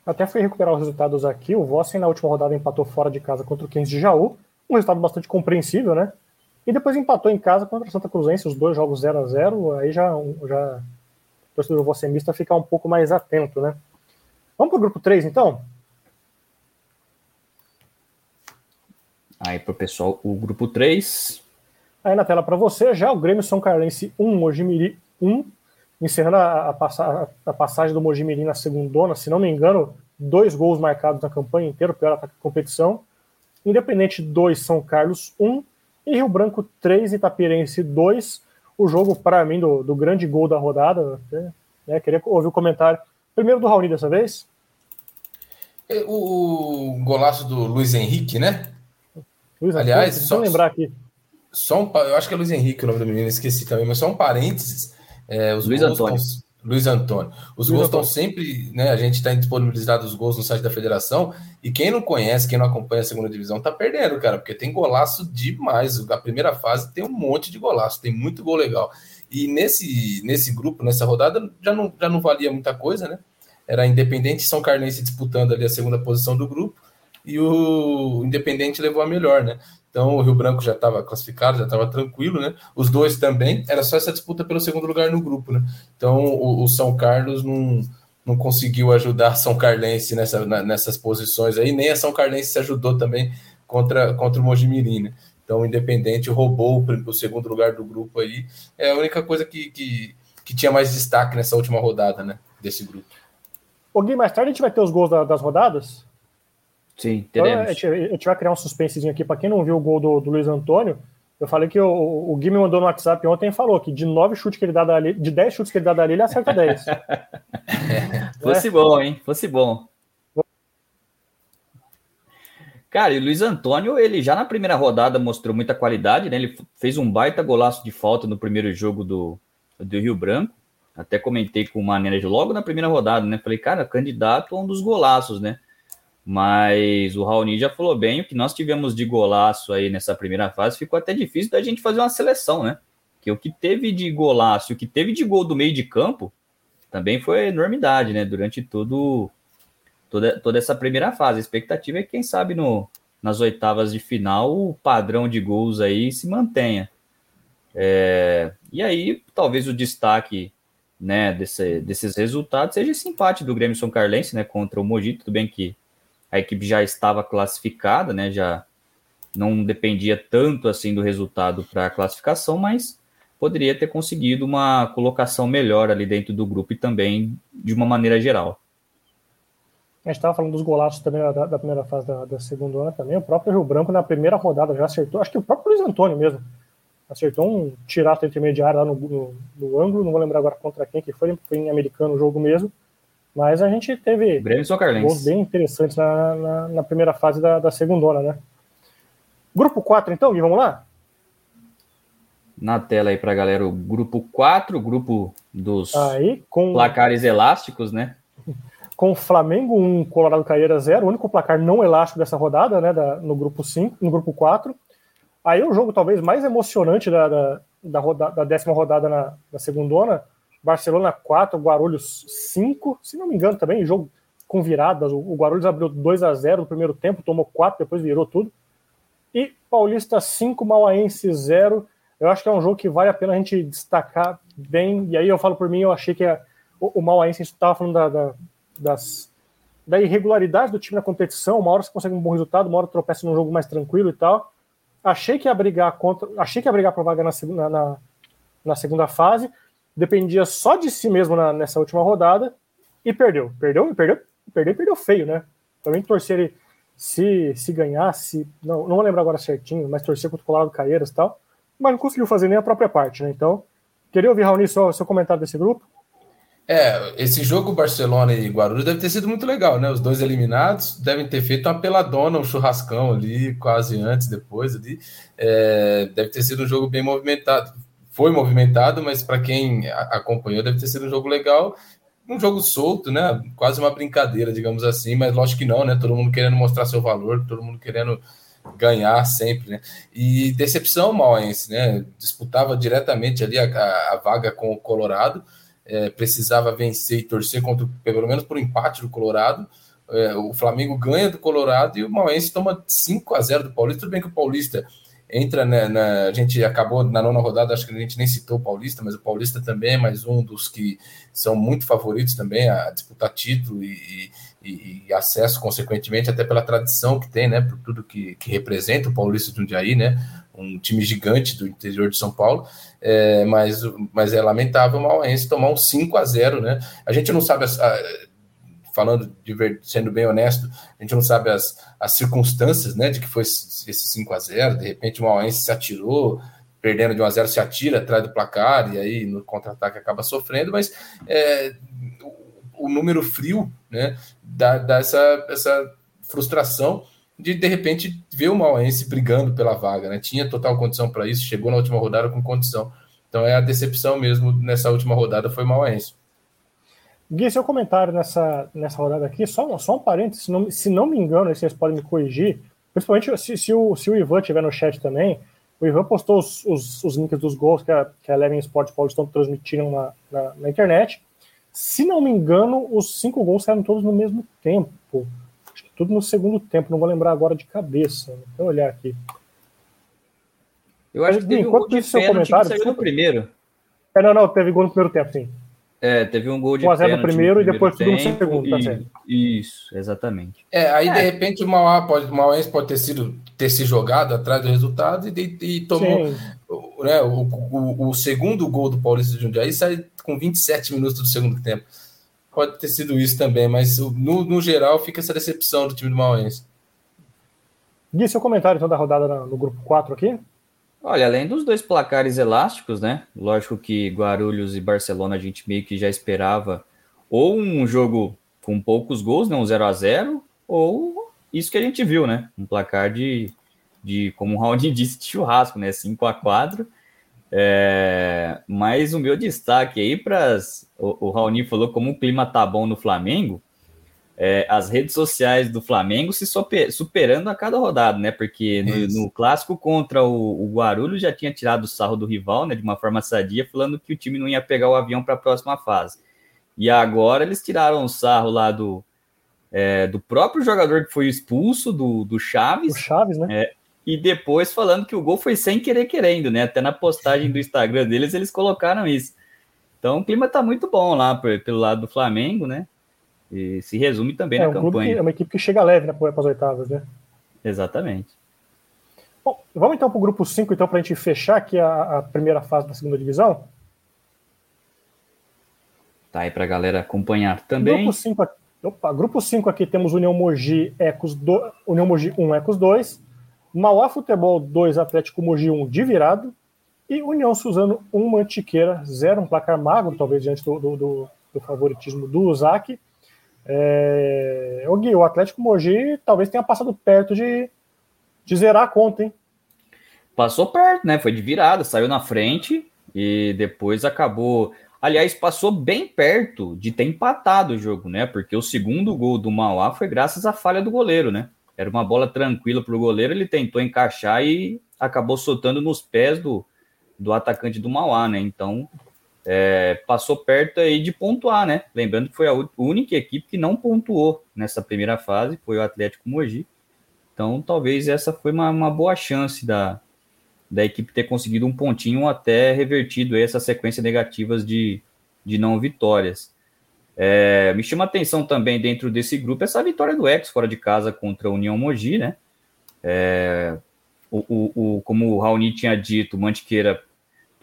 Até fui recuperar os resultados aqui. O Vossen na última rodada empatou fora de casa contra o 15 de Jaú. Um resultado bastante compreensível, né? E depois empatou em casa contra o Santa Cruzense, os dois jogos 0 a 0 Aí já, já o torcedor vossemista ficar um pouco mais atento, né? Vamos para o grupo 3, então? Aí para o pessoal, o grupo 3. Aí na tela para você, já o Grêmio São Carlense 1, Mojimiri 1, encerrando a, a, a, passagem do Mojimirim na segundona, se não me engano, dois gols marcados na campanha inteira, o pior ataque da competição. Independente 2, São Carlos 1 um, e Rio Branco 3, Itapirense 2. O jogo, para mim, do, do, grande gol da rodada. Né, queria ouvir o comentário. Primeiro do Raoni dessa vez. É, o, o golaço do Luiz Henrique, né? Luiz Aliás, só lembrar aqui. Só um, eu acho que é Luiz Henrique o nome do menino, esqueci também, mas só um parênteses. É, os Luiz Antônio. Luiz Antônio. Os Luiz gols estão sempre, né? A gente está disponibilizado os gols no site da federação. E quem não conhece, quem não acompanha a segunda divisão, tá perdendo, cara, porque tem golaço demais. A primeira fase tem um monte de golaço, tem muito gol legal. E nesse, nesse grupo, nessa rodada, já não, já não valia muita coisa, né? Era Independente e São Carlense disputando ali a segunda posição do grupo. E o Independente levou a melhor, né? Então o Rio Branco já estava classificado, já estava tranquilo, né? Os dois também, era só essa disputa pelo segundo lugar no grupo, né? Então o, o São Carlos não, não conseguiu ajudar São Carlense nessa, na, nessas posições aí, nem a São Carlense se ajudou também contra, contra o Mojimirim, né? Então o Independente roubou o, o, segundo lugar do grupo aí. É a única coisa que, que, que tinha mais destaque nessa última rodada, né? Desse grupo. Ô mais tarde a gente vai ter os gols da, das rodadas? Sim, teremos. Então, a, gente, vai criar um suspensezinho aqui. Para quem não viu o gol do, do Luiz Antônio, eu falei que o, o Gui me mandou no WhatsApp ontem e falou que de nove chutes que ele dá dali, de dez chutes que ele dá dali, ele acerta dez. <laughs> Fosse é. bom, hein? Fosse bom. Cara, e o Luiz Antônio, ele já na primeira rodada mostrou muita qualidade, né? Ele fez um baita golaço de falta no primeiro jogo do, do Rio Branco. Até comentei com o Maneiro logo na primeira rodada, né? Falei, cara, candidato a um dos golaços, né? Mas o Raoni já falou bem, o que nós tivemos de golaço aí nessa primeira fase ficou até difícil da gente fazer uma seleção, né? Que o que teve de golaço, o que teve de gol do meio de campo, também foi enormidade, né? Durante todo, toda, toda essa primeira fase. A expectativa é que, quem sabe, no, nas oitavas de final, o padrão de gols aí se mantenha. É, e aí, talvez o destaque né, desse, desses resultados seja esse empate do Grêmio São Carlense né, contra o Mogi. Tudo bem que a equipe já estava classificada, né? Já não dependia tanto assim do resultado para a classificação, mas poderia ter conseguido uma colocação melhor ali dentro do grupo e também de uma maneira geral. A gente estava falando dos golaços também da, da primeira fase da, da, segunda ano também. O próprio Rio Branco na primeira rodada já acertou, acho que o próprio Luiz Antônio mesmo acertou um tirato intermediário lá no, no, no ângulo, não vou lembrar agora contra quem que foi, foi em americano o jogo mesmo. Mas a gente teve gols bem interessantes na, na, na, primeira fase da, da segunda, né? Grupo 4, então, Gui, vamos lá? Na tela aí pra galera, o grupo 4, o grupo dos aí, com... placares elásticos, né? <laughs> com Flamengo 1, Colorado Caieira 0, o único placar não elástico dessa rodada, né, da, no grupo 5, no grupo 4. Aí o jogo talvez mais emocionante da, da, da, roda, da décima rodada na, na segundona, Barcelona 4, Guarulhos 5, se não me engano também, jogo com viradas, o, Guarulhos abriu 2 a 0 no primeiro tempo, tomou 4, depois virou tudo. E Paulista 5, Mauaense 0. Eu acho que é um jogo que vale a pena a gente destacar bem. E aí eu falo por mim, eu achei que a, o, o Mauaense estava falando da, da, das, da irregularidade do time na competição. Uma hora você consegue um bom resultado, uma hora tropeça num jogo mais tranquilo e tal. Achei que ia brigar contra. Achei que ia brigar para vaga na, na, na, segunda fase. Dependia só de si mesmo na, nessa última rodada e perdeu. Perdeu, perdeu, perdeu, perdeu feio, né? Também torcer ele se, se ganhasse, não, não vou lembrar agora certinho, mas torcer contra o Colorado Caeiras e tal, mas não conseguiu fazer nem a própria parte, né? Então, queria ouvir, Raoni, seu, seu comentário desse grupo. É, esse jogo Barcelona e Guarulhos deve ter sido muito legal, né? Os dois eliminados devem ter feito uma peladona, um churrascão ali, quase antes, depois ali. É, deve ter sido um jogo bem movimentado. Foi movimentado, mas para quem acompanhou, deve ter sido um jogo legal. Um jogo solto, né? Quase uma brincadeira, digamos assim, mas lógico que não, né? Todo mundo querendo mostrar seu valor, todo mundo querendo ganhar sempre, né? E decepção mauense, né? Disputava diretamente ali a, a, a vaga com o Colorado é, precisava vencer e torcer contra, pelo menos por um empate do Colorado. É, o Flamengo ganha do Colorado e o Mauense toma 5 a 0 do Paulista. Tudo bem que o Paulista entra né, na. A gente acabou na nona rodada, acho que a gente nem citou o Paulista, mas o Paulista também é mais um dos que são muito favoritos também a disputar título e, e, e acesso, consequentemente, até pela tradição que tem, né? Por tudo que, que representa o Paulista de Jundiaí, né? Um time gigante do interior de São Paulo é, mas, mas é lamentável o Mauense tomar um 5 a 0 né? A gente não sabe, as, a, falando sendo bem honesto, a gente não sabe as, as circunstâncias né, de que foi esse 5 a 0 de repente o Mauense se atirou, perdendo de 1 a 0 se atira atrás do placar, e aí no contra-ataque acaba sofrendo, mas é, o, o, número frio né, dá, dá essa, essa frustração de de repente ver o Mauense brigando pela vaga, né? Tinha total condição para isso, chegou na última rodada com condição. Então é a decepção mesmo nessa última rodada foi o Mauense. Gui, seu comentário nessa, nessa rodada aqui, só, só um parênteses, se não, se não me engano, vocês podem me corrigir, principalmente se, se, o, se o Ivan estiver no chat também, o Ivan postou os, os, os links dos gols que a, que a Eleven Sport Paulistão transmitiram na, na, na internet. Se não me engano, os cinco gols saíram todos no mesmo tempo tudo no segundo tempo, não vou lembrar agora de cabeça. Vou olhar aqui. Eu acho que teve um gol de seu comentário, que saiu no primeiro. É, não, não, teve gol no primeiro tempo, sim. É, teve um gol de 1x0 no primeiro e depois tudo no segundo, tá certo. Isso, exatamente. É, aí é. de repente o Mauá pode, o Mauense pode ter sido ter se jogado atrás do resultado e, e tomou né, o, o, o, segundo gol do Paulista de Jundiaí sai com 27 minutos do segundo tempo pode ter sido isso também, mas no, no geral fica essa decepção do time do Mauense. Gui, seu comentário então da rodada no grupo 4 aqui? Olha, além dos dois placares elásticos, né? Lógico que Guarulhos e Barcelona a gente meio que já esperava ou um jogo com poucos gols, né? Um 0 a 0 ou isso que a gente viu, né? Um placar de, de como o Raoni <laughs> disse, de churrasco, né? 5 a 4 é, mas o meu destaque aí para o, o Raoni falou como o clima tá bom no Flamengo, é, as redes sociais do Flamengo se super, superando a cada rodada, né? Porque no, no clássico contra o, o, Guarulhos já tinha tirado o sarro do rival, né? De uma forma sadia, falando que o time não ia pegar o avião para a próxima fase. E agora eles tiraram o sarro lá do, é, do próprio jogador que foi expulso, do, do Chaves. O Chaves, né? É, e depois falando que o gol foi sem querer querendo, né? Até na postagem do Instagram deles eles colocaram isso. Então o clima tá muito bom lá pelo lado do Flamengo, né? E se resume também é, na um campanha. é uma equipe que chega leve né, para as oitavas, né? Exatamente. Bom, vamos então para o grupo 5, então, para a gente fechar aqui a, a, primeira fase da segunda divisão. Tá aí para a galera acompanhar também. Grupo 5 opa, grupo 5 aqui temos União Mogi, Ecos do, União Mogi 1, Ecos 2. Mauá Futebol 2, Atlético Mogi 1 de virado. E União Suzano 1, Mantiqueira 0, um placar magro, talvez, diante do, do, do, do favoritismo do Uzak. É... O Gui, o Atlético Mogi talvez tenha passado perto de, de zerar a conta, hein? Passou perto, né? Foi de virada, saiu na frente e depois acabou. Aliás, passou bem perto de ter empatado o jogo, né? Porque o segundo gol do Mauá foi graças à falha do goleiro, né? Era uma bola tranquila para o goleiro, ele tentou encaixar e acabou soltando nos pés do, do atacante do Mauá, né? Então, é, passou perto aí de pontuar, né? Lembrando que foi a única equipe que não pontuou nessa primeira fase, foi o Atlético Mogi. Então, talvez essa foi uma, uma boa chance da, da equipe ter conseguido um pontinho até revertido essa sequência negativas de, de não vitórias. É, me chama atenção também dentro desse grupo essa vitória do Ex fora de casa contra a União Mogi, né? É, o, o, o, como o Raoni tinha dito, Mantiqueira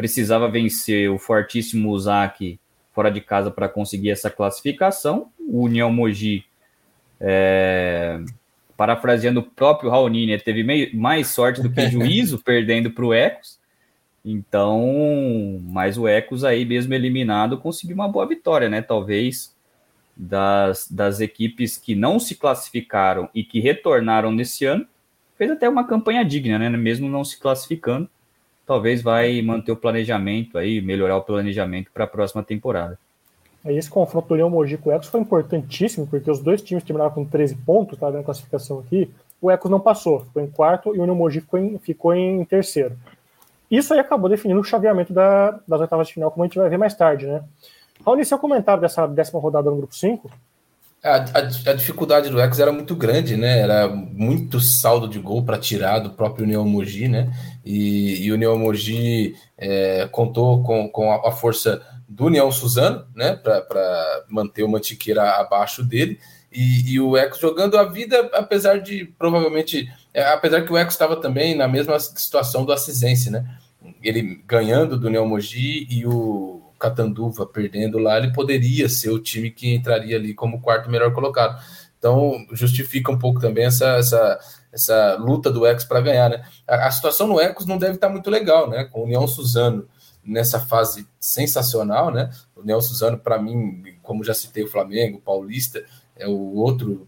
precisava vencer o fortíssimo Uzaki fora de casa para conseguir essa classificação. O União Mogi, é, parafraseando o próprio Raoni, né, teve meio, mais sorte do que <laughs> juízo perdendo para o Ecos. Então, mas o Ecos aí mesmo eliminado conseguiu uma boa vitória, né? Talvez das, das equipes que não se classificaram e que retornaram nesse ano, fez até uma campanha digna, né? Mesmo não se classificando, talvez vai manter o planejamento aí, melhorar o planejamento para a próxima temporada. Esse confronto do Leão Mogi com o Ecos foi importantíssimo, porque os dois times terminaram com 13 pontos, tá vendo a classificação aqui. O Ecos não passou, ficou em quarto e o União Mogi ficou em, ficou em terceiro. Isso aí acabou definindo o chaveamento da, das oitavas de final, como a gente vai ver mais tarde, né? Raul, seu comentário dessa décima rodada no grupo 5? A, a, a, dificuldade do Ecos era muito grande, né? Era muito saldo de gol para tirar do próprio União Mogi, né? E, e o União Mogi é, contou com, com a, a, força do União Suzano, né? Para manter o Mantiqueira abaixo dele. E, e, o Ecos jogando a vida, apesar de provavelmente. É, apesar que o Ecos estava também na mesma situação do Assisense, né? ele ganhando do Neomogi e o Catanduva perdendo lá, ele poderia ser o time que entraria ali como quarto melhor colocado. Então, justifica um pouco também essa, essa, essa luta do Ecos para ganhar, né? A, a, situação no Ecos não deve estar tá muito legal, né? Com o União Suzano nessa fase sensacional, né? O União Suzano, para mim, como já citei o Flamengo, o Paulista, é o outro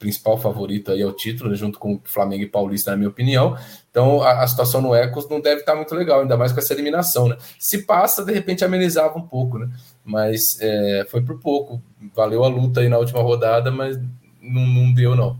principal favorito aí ao título, junto com o Flamengo e Paulista, na minha opinião. Então a, a, situação no Ecos não deve estar muito legal, ainda mais com essa eliminação, né? Se passa, de repente amenizava um pouco, né? Mas é, foi por pouco. Valeu a luta aí na última rodada, mas não, não deu, não.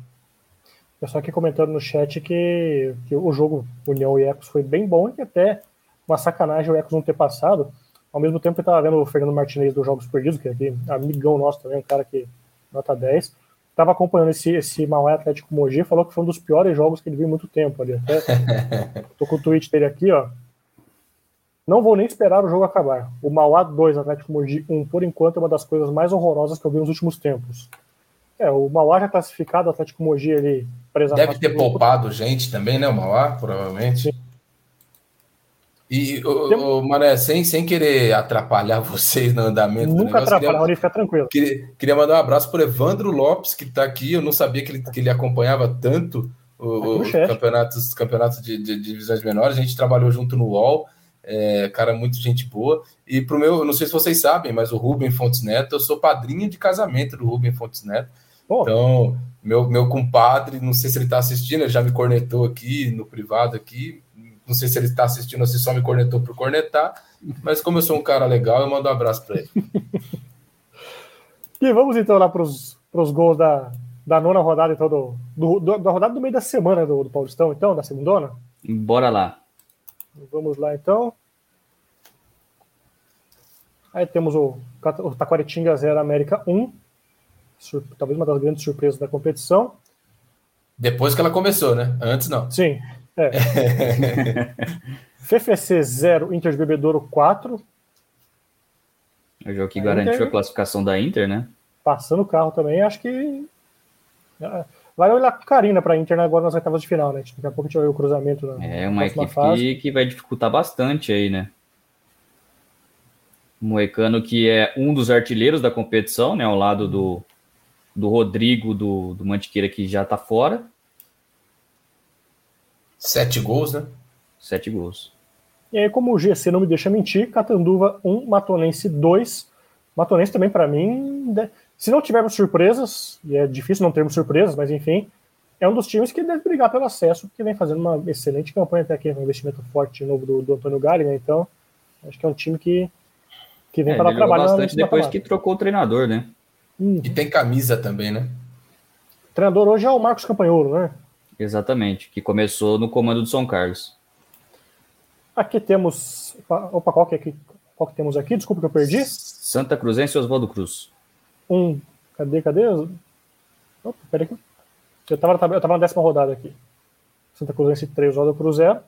Pessoal aqui comentando no chat que, que o jogo União e Ecos foi bem bom e que até uma sacanagem o Ecos não ter passado. Ao mesmo tempo, eu estava vendo o Fernando Martinez dos Jogos Perdidos, que é aqui, amigão nosso também, um cara que nota 10 estava acompanhando esse, esse Maué Atlético Mogi, falou que foi um dos piores jogos que ele viu em muito tempo ali. Até <laughs> tô com o tweet dele aqui, ó. Não vou nem esperar o jogo acabar. O Mauá 2, Atlético Mogi 1, por enquanto, é uma das coisas mais horrorosas que eu vi nos últimos tempos. É, o Mauá já classificado, o Atlético Mogi ele Deve ter poupado gente também, né? O Mauá, provavelmente. Sim. E, o, o, Mané, sem, sem querer atrapalhar <laughs> vocês no andamento Nunca atrapalha, queria, fica tranquilo. Queria, queria mandar um abraço para Evandro Lopes, que está aqui. Eu não sabia que ele, que ele acompanhava tanto o, os campeonatos, campeonatos de, de, de, divisões menores. A gente trabalhou junto no UOL, é, cara, muito gente boa. E para o meu, não sei se vocês sabem, mas o Rubem Fontes Neto, eu sou padrinho de casamento do Rubem Fontes Neto. Oh. Então, meu, meu compadre, não sei se ele está assistindo, ele já me cornetou aqui no privado aqui não sei se ele está assistindo ou se só me cornetou por cornetar, mas como eu sou um cara legal, eu mando um abraço para ele. <laughs> e vamos então lá para os gols da, da nona rodada, então, do, do, do, da rodada do meio da semana do, do Paulistão, então, da segunda? Bora lá. Vamos lá, então. Aí temos o, o Taquaritinga 0, América 1. Sur, talvez uma das grandes surpresas da competição. Depois que ela começou, né? Antes não. Sim, é. <laughs> FFC 0, Inter de Bebedouro 4. O jogo que a garantiu Inter, a classificação da Inter, né? Passando o carro também, acho que. É, vai olhar com carinho para a Inter agora nas oitavas de final, né? Daqui a pouco a gente vai ver o cruzamento. Na é uma equipe que, que vai dificultar bastante aí, né? O Moecano, que é um dos artilheiros da competição, né? Ao lado do, do Rodrigo, do, do Mantiqueira, que já está fora. Sete gols, né? Sete gols. E aí, como o GC não me deixa mentir, Catanduva 1, um, Matonense 2. Matonense também, para mim, se não tivermos surpresas, e é difícil não termos surpresas, mas enfim, é um dos times que deve brigar pelo acesso, porque vem fazendo uma excelente campanha até aqui, um investimento forte de novo do, do Antônio Gali, né? Então, acho que é um time que Que vem é, para trabalhar bastante depois que trocou o treinador, né? Hum. E tem camisa também, né? O treinador hoje é o Marcos Campanholo, né? Exatamente, que começou no comando do São Carlos. Aqui temos. Opa, qual que, é qual que temos aqui? Desculpa que eu perdi. Santa Cruzense e Oswaldo Cruz. Um. Cadê, cadê? Opa, peraí. Eu estava eu tava na décima rodada aqui. Santa Cruzense 3, Oswaldo Cruz 0.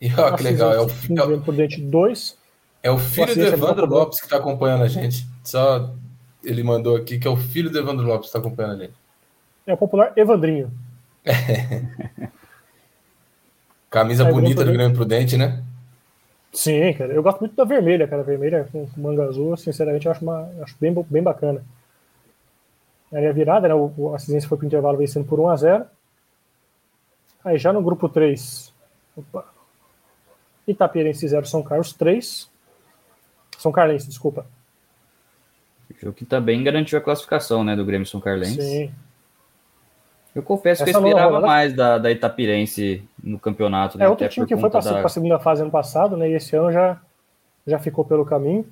E olha que legal, é o, é o Prudente 2. É o filho do Evandro Lopes que está acompanhando a gente. Só ele mandou aqui que é o filho do Evandro Lopes que está acompanhando a gente. É o popular Evandrinho. <laughs> Camisa bonita do Grêmio Prudente, né? Sim, cara. Eu gosto muito da vermelha, cara. Vermelha com manga azul, sinceramente, eu acho, uma, acho bem, bem bacana. Aí a virada, né? O, o assistência foi para o intervalo vencendo por 1 a 0 Aí já no grupo 3, opa, Itapirense 0, São Carlos 3. São Carlense, desculpa. O que também garantiu a classificação, né, do Grêmio São Carlense. Sim. Eu confesso Essa que eu esperava mais da, da Itapirense no campeonato. Né, é outro time que foi para da... a segunda fase ano passado, né? E esse ano já, já ficou pelo caminho.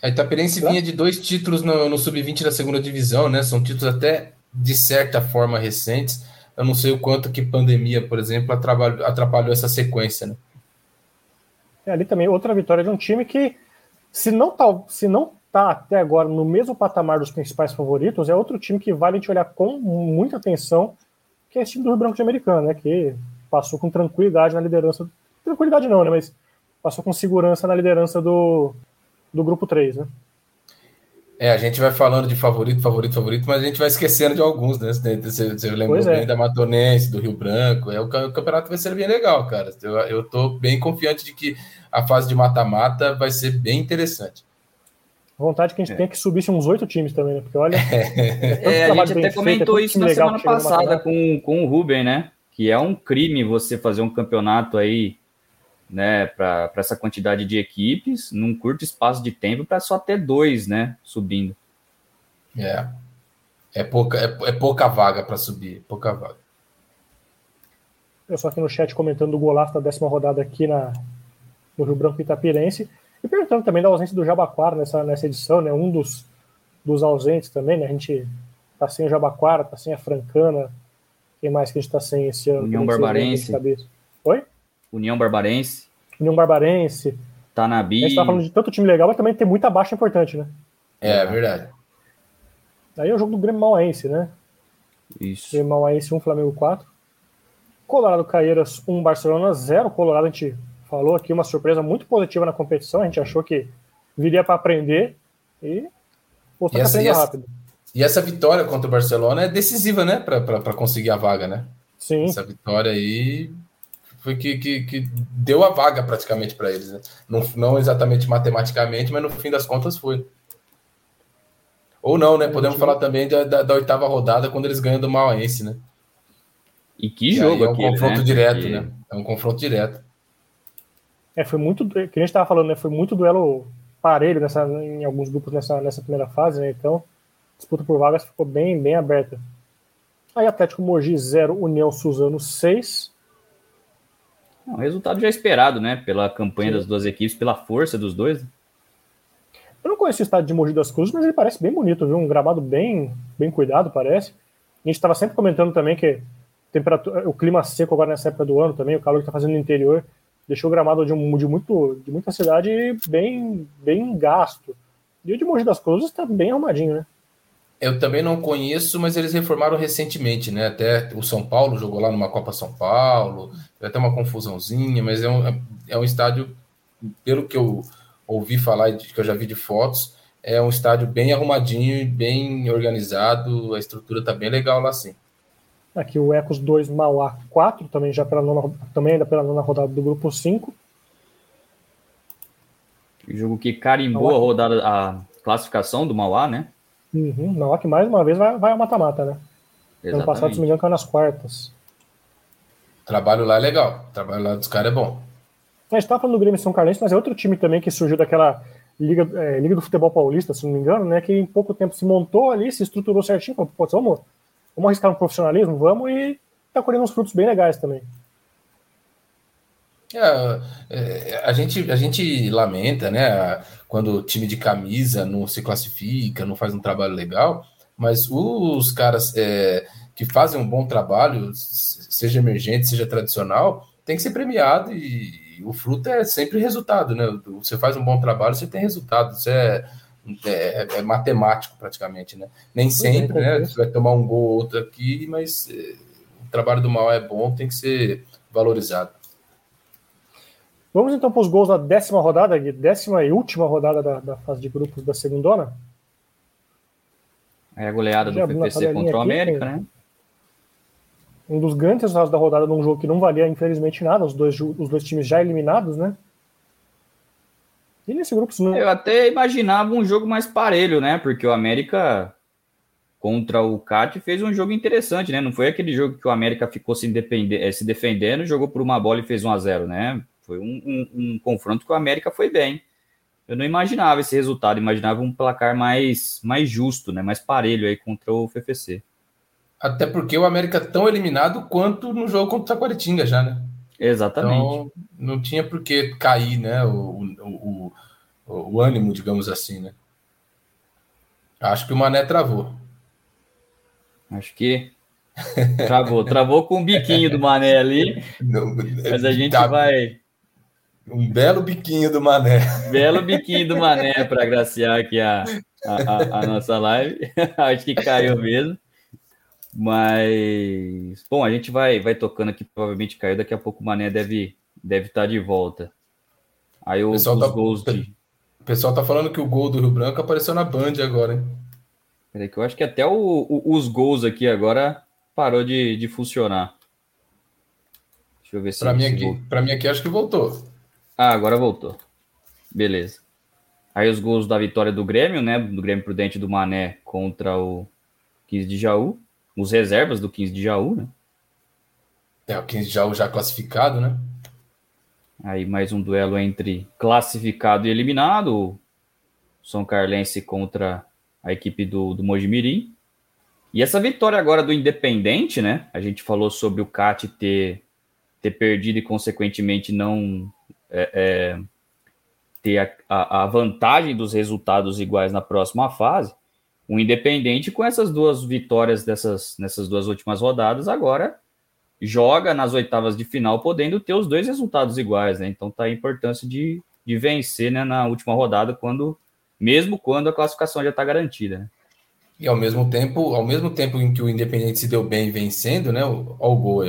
A Itapirense vinha de dois títulos no, no Sub-20 da segunda divisão, né? São títulos até de certa forma recentes. Eu não sei o quanto que pandemia, por exemplo, atrapalhou, atrapalhou essa sequência, né? É, ali também outra vitória de um time que, se não se não tá até agora no mesmo patamar dos principais favoritos, é outro time que vale a gente olhar com muita atenção, que é esse time do Rio Branco de Americana, né? Que passou com tranquilidade na liderança. Tranquilidade não, né? Mas passou com segurança na liderança do, do grupo 3, né? É, a gente vai falando de favorito, favorito, favorito, mas a gente vai esquecendo de alguns, né? Você, você lembrou é. bem da Matonense, do Rio Branco. É, o, campeonato vai ser bem legal, cara. Eu, eu tô bem confiante de que a fase de mata-mata vai ser bem interessante. Vontade que a gente é. tem que subisse uns oito times também, né? Porque olha. <laughs> É, a gente até comentou feito, isso na semana passada com, com o Ruben, né? Que é um crime você fazer um campeonato aí né, para essa quantidade de equipes, num curto espaço de tempo, para só ter dois, né, subindo. É. É pouca, é, é pouca vaga para subir, pouca vaga. Eu só aqui no chat comentando o golaço da décima rodada aqui na, no Rio Branco Itapirense. E perguntando também da ausência do Jabaquara nessa, nessa edição, né? Um dos, dos ausentes também, né? A gente tá sem o Jabaquara, tá sem a Francana. Quem mais que a gente tá sem esse ano? União Barbarense. Oi? União Barbarense. União Barbarense. Tanabi. A gente tá falando de tanto time legal, mas também tem muita baixa importante, né? É, é verdade. Aí é o jogo do Grêmio Mauaense, né? Isso. Grêmio Mauaense 1, Flamengo 4. Colorado Caeiras 1, Barcelona 0. Colorado, a gente falou aqui, uma surpresa muito positiva na competição. A gente achou que viria para aprender e mostrou que aprendeu rápido. E essa vitória contra o Barcelona é decisiva, né? Para conseguir a vaga, né? Sim. Essa vitória aí foi que, que, que deu a vaga praticamente para eles. Né? Não, não exatamente matematicamente, mas no fim das contas foi. Ou não, né? Podemos falar também da, da, da oitava rodada, quando eles ganham do Mauense, né? E que e jogo É um confronto né? direto, né? É um confronto direto. É, foi muito. Que a gente estava falando, né? Foi muito duelo parelho nessa, em alguns grupos nessa, nessa primeira fase, né? Então, disputa por vagas ficou bem, bem aberta. Aí Atlético Mogi 0, União Suzano 6. Um resultado já esperado, né? Pela campanha Sim. das duas equipes, pela força dos dois. Né? Eu não conheço o estádio de Mogi das Cruzes, mas ele parece bem bonito, viu? Um gramado bem, bem cuidado, parece. A gente estava sempre comentando também que temperatura, o clima seco agora nessa época do ano também, o calor que está fazendo no interior, deixou o gramado de, um, de, muito, de muita cidade bem, bem gasto. E o de Mogi das Cruzes está bem arrumadinho, né? Eu também não conheço, mas eles reformaram recentemente, né? Até o São Paulo jogou lá numa Copa São Paulo, ter uma confusãozinha, mas é um, é um estádio, pelo que eu ouvi falar, que eu já vi de fotos, é um estádio bem arrumadinho, bem organizado, a estrutura tá bem legal lá sim. Aqui o Ecos 2 Mauá 4, também já pela nona, também ainda pela nona rodada do grupo 5. O jogo que carimbou Mauá. a rodada, a classificação do Mauá, né? Uhum, não, que mais uma vez vai, vai ao mata-mata, né? Exatamente. Ano passado, se não me engano, caiu nas quartas. O trabalho lá é legal. O trabalho lá dos caras é bom. A gente estava falando do Grêmio São Carlense, mas é outro time também que surgiu daquela Liga, é, Liga do Futebol Paulista, se não me engano, né? Que em pouco tempo se montou ali, se estruturou certinho. Falou, Pô, vamos, vamos arriscar no profissionalismo? Vamos e tá colhendo uns frutos bem legais também. É, é, a, gente, a gente lamenta, né? Quando o time de camisa não se classifica, não faz um trabalho legal, mas os caras é, que fazem um bom trabalho, seja emergente, seja tradicional, tem que ser premiado e, o fruto é sempre resultado, né? Você faz um bom trabalho, você tem resultado. Isso é, é, é matemático praticamente, né? Nem sempre, né? Você vai tomar um gol ou outro aqui, mas é, o trabalho do mal é bom, tem que ser valorizado. Vamos então para os gols da décima rodada, décima e última rodada da, da fase de grupos da segundona. É a goleada do PPC contra o América, né? Um dos grandes resultados da rodada num jogo que não valia, infelizmente, nada, os dois, os dois times já eliminados, né? E nesse grupo. Não... Eu até imaginava um jogo mais parelho, né? Porque o América contra o CAT fez um jogo interessante, né? Não foi aquele jogo que o América ficou se, eh, se defendendo, jogou por uma bola e fez 1 a 0 né? Foi um, um, um, confronto que o América foi bem. Eu não imaginava esse resultado, imaginava um placar mais, mais justo, né? Mais parelho aí contra o FFC. Até porque o América é tão eliminado quanto no jogo contra o Taquaritinga já, né? Exatamente. Então, não tinha por que cair, né? O, o, o, o ânimo, digamos assim, né? Acho que o Mané travou. Acho que travou. Travou com o biquinho do Mané ali. Não, mas a gente tá... vai um belo biquinho do Mané. Belo biquinho do Mané para agraciar aqui a, a, a, nossa live. <laughs> Acho que caiu mesmo. Mas, bom, a gente vai, vai tocando aqui, provavelmente caiu. Daqui a pouco o Mané deve, deve estar tá de volta. Aí o, pessoal os tá, gols de. O pessoal tá falando que o gol do Rio Branco apareceu na Band agora, hein? Peraí, que eu acho que até o, o, os gols aqui agora parou de, de funcionar. Deixa eu ver se. Para mim, aqui, para mim aqui, acho que voltou. Ah, agora voltou. Beleza. Aí os gols da vitória do Grêmio, né? Do Grêmio Prudente do Mané contra o 15 de Jaú. Os reservas do 15 de Jaú, né? É, o 15 de Jaú já classificado, né? Aí mais um duelo entre classificado e eliminado. São Carlense contra a equipe do, do Mojimirim. E essa vitória agora do Independente, né? A gente falou sobre o CAT ter, ter perdido e, consequentemente, não é, é, ter a, a, vantagem dos resultados iguais na próxima fase, o Independente, com essas duas vitórias dessas, nessas duas últimas rodadas, agora joga nas oitavas de final, podendo ter os dois resultados iguais, né? Então tá a importância de, de vencer né, na última rodada, quando mesmo quando a classificação já está garantida. Né? E ao mesmo tempo, ao mesmo tempo em que o Independente se deu bem vencendo, né? O, o gol,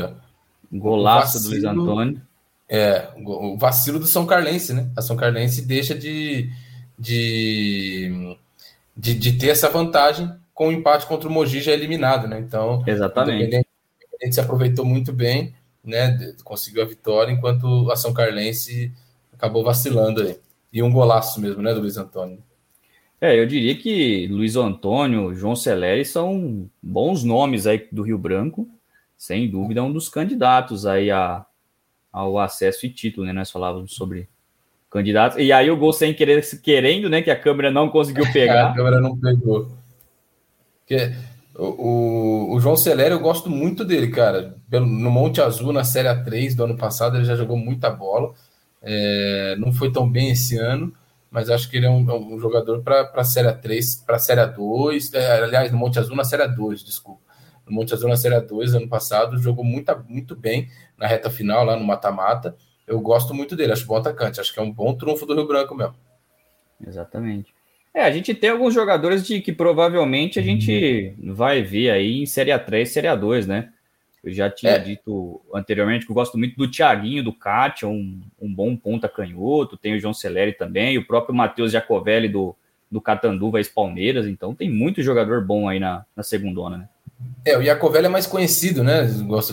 Golaço do Luiz Antônio. É, o vacilo do São Carlense, né? A São Carlense deixa de, de, de, de ter essa vantagem com o empate contra o Mogi já eliminado, né? Então, Exatamente. a gente se aproveitou muito bem, né? Conseguiu a vitória, enquanto a São Carlense acabou vacilando aí. E um golaço mesmo, né, do Luiz Antônio? É, eu diria que Luiz Antônio, João Celeri são bons nomes aí do Rio Branco, sem dúvida, um dos candidatos aí a, ao acesso e título, né? Nós falávamos sobre candidatos. E aí o gol sem querer, querendo, né? Que a câmera não conseguiu <laughs> pegar. a câmera não pegou. Que, o, o, João Celere, eu gosto muito dele, cara. Pelo, no Monte Azul, na Série A3 do ano passado, ele já jogou muita bola. É, não foi tão bem esse ano, mas acho que ele é um, é um jogador para a Série A3, para a Série A2. É, aliás, no Monte Azul, na Série A2, desculpa no Monte Azul na Série 2 ano passado, jogou muito, muito bem na reta final, lá no mata-mata. Eu gosto muito dele, acho bom atacante, acho que é um bom trunfo do Rio Branco mesmo. Exatamente. É, a gente tem alguns jogadores de que provavelmente a gente vai ver aí em Série A3, Série A2, né? Eu já tinha é. dito anteriormente que eu gosto muito do Thiaguinho, do Kátia, um, um bom ponta canhoto, tem o João Celeri também, o próprio Matheus Jacovelli do, do Catanduva, ex-Palmeiras, então tem muito jogador bom aí na, na segundona, né? É, o Iacovelli é mais conhecido, né?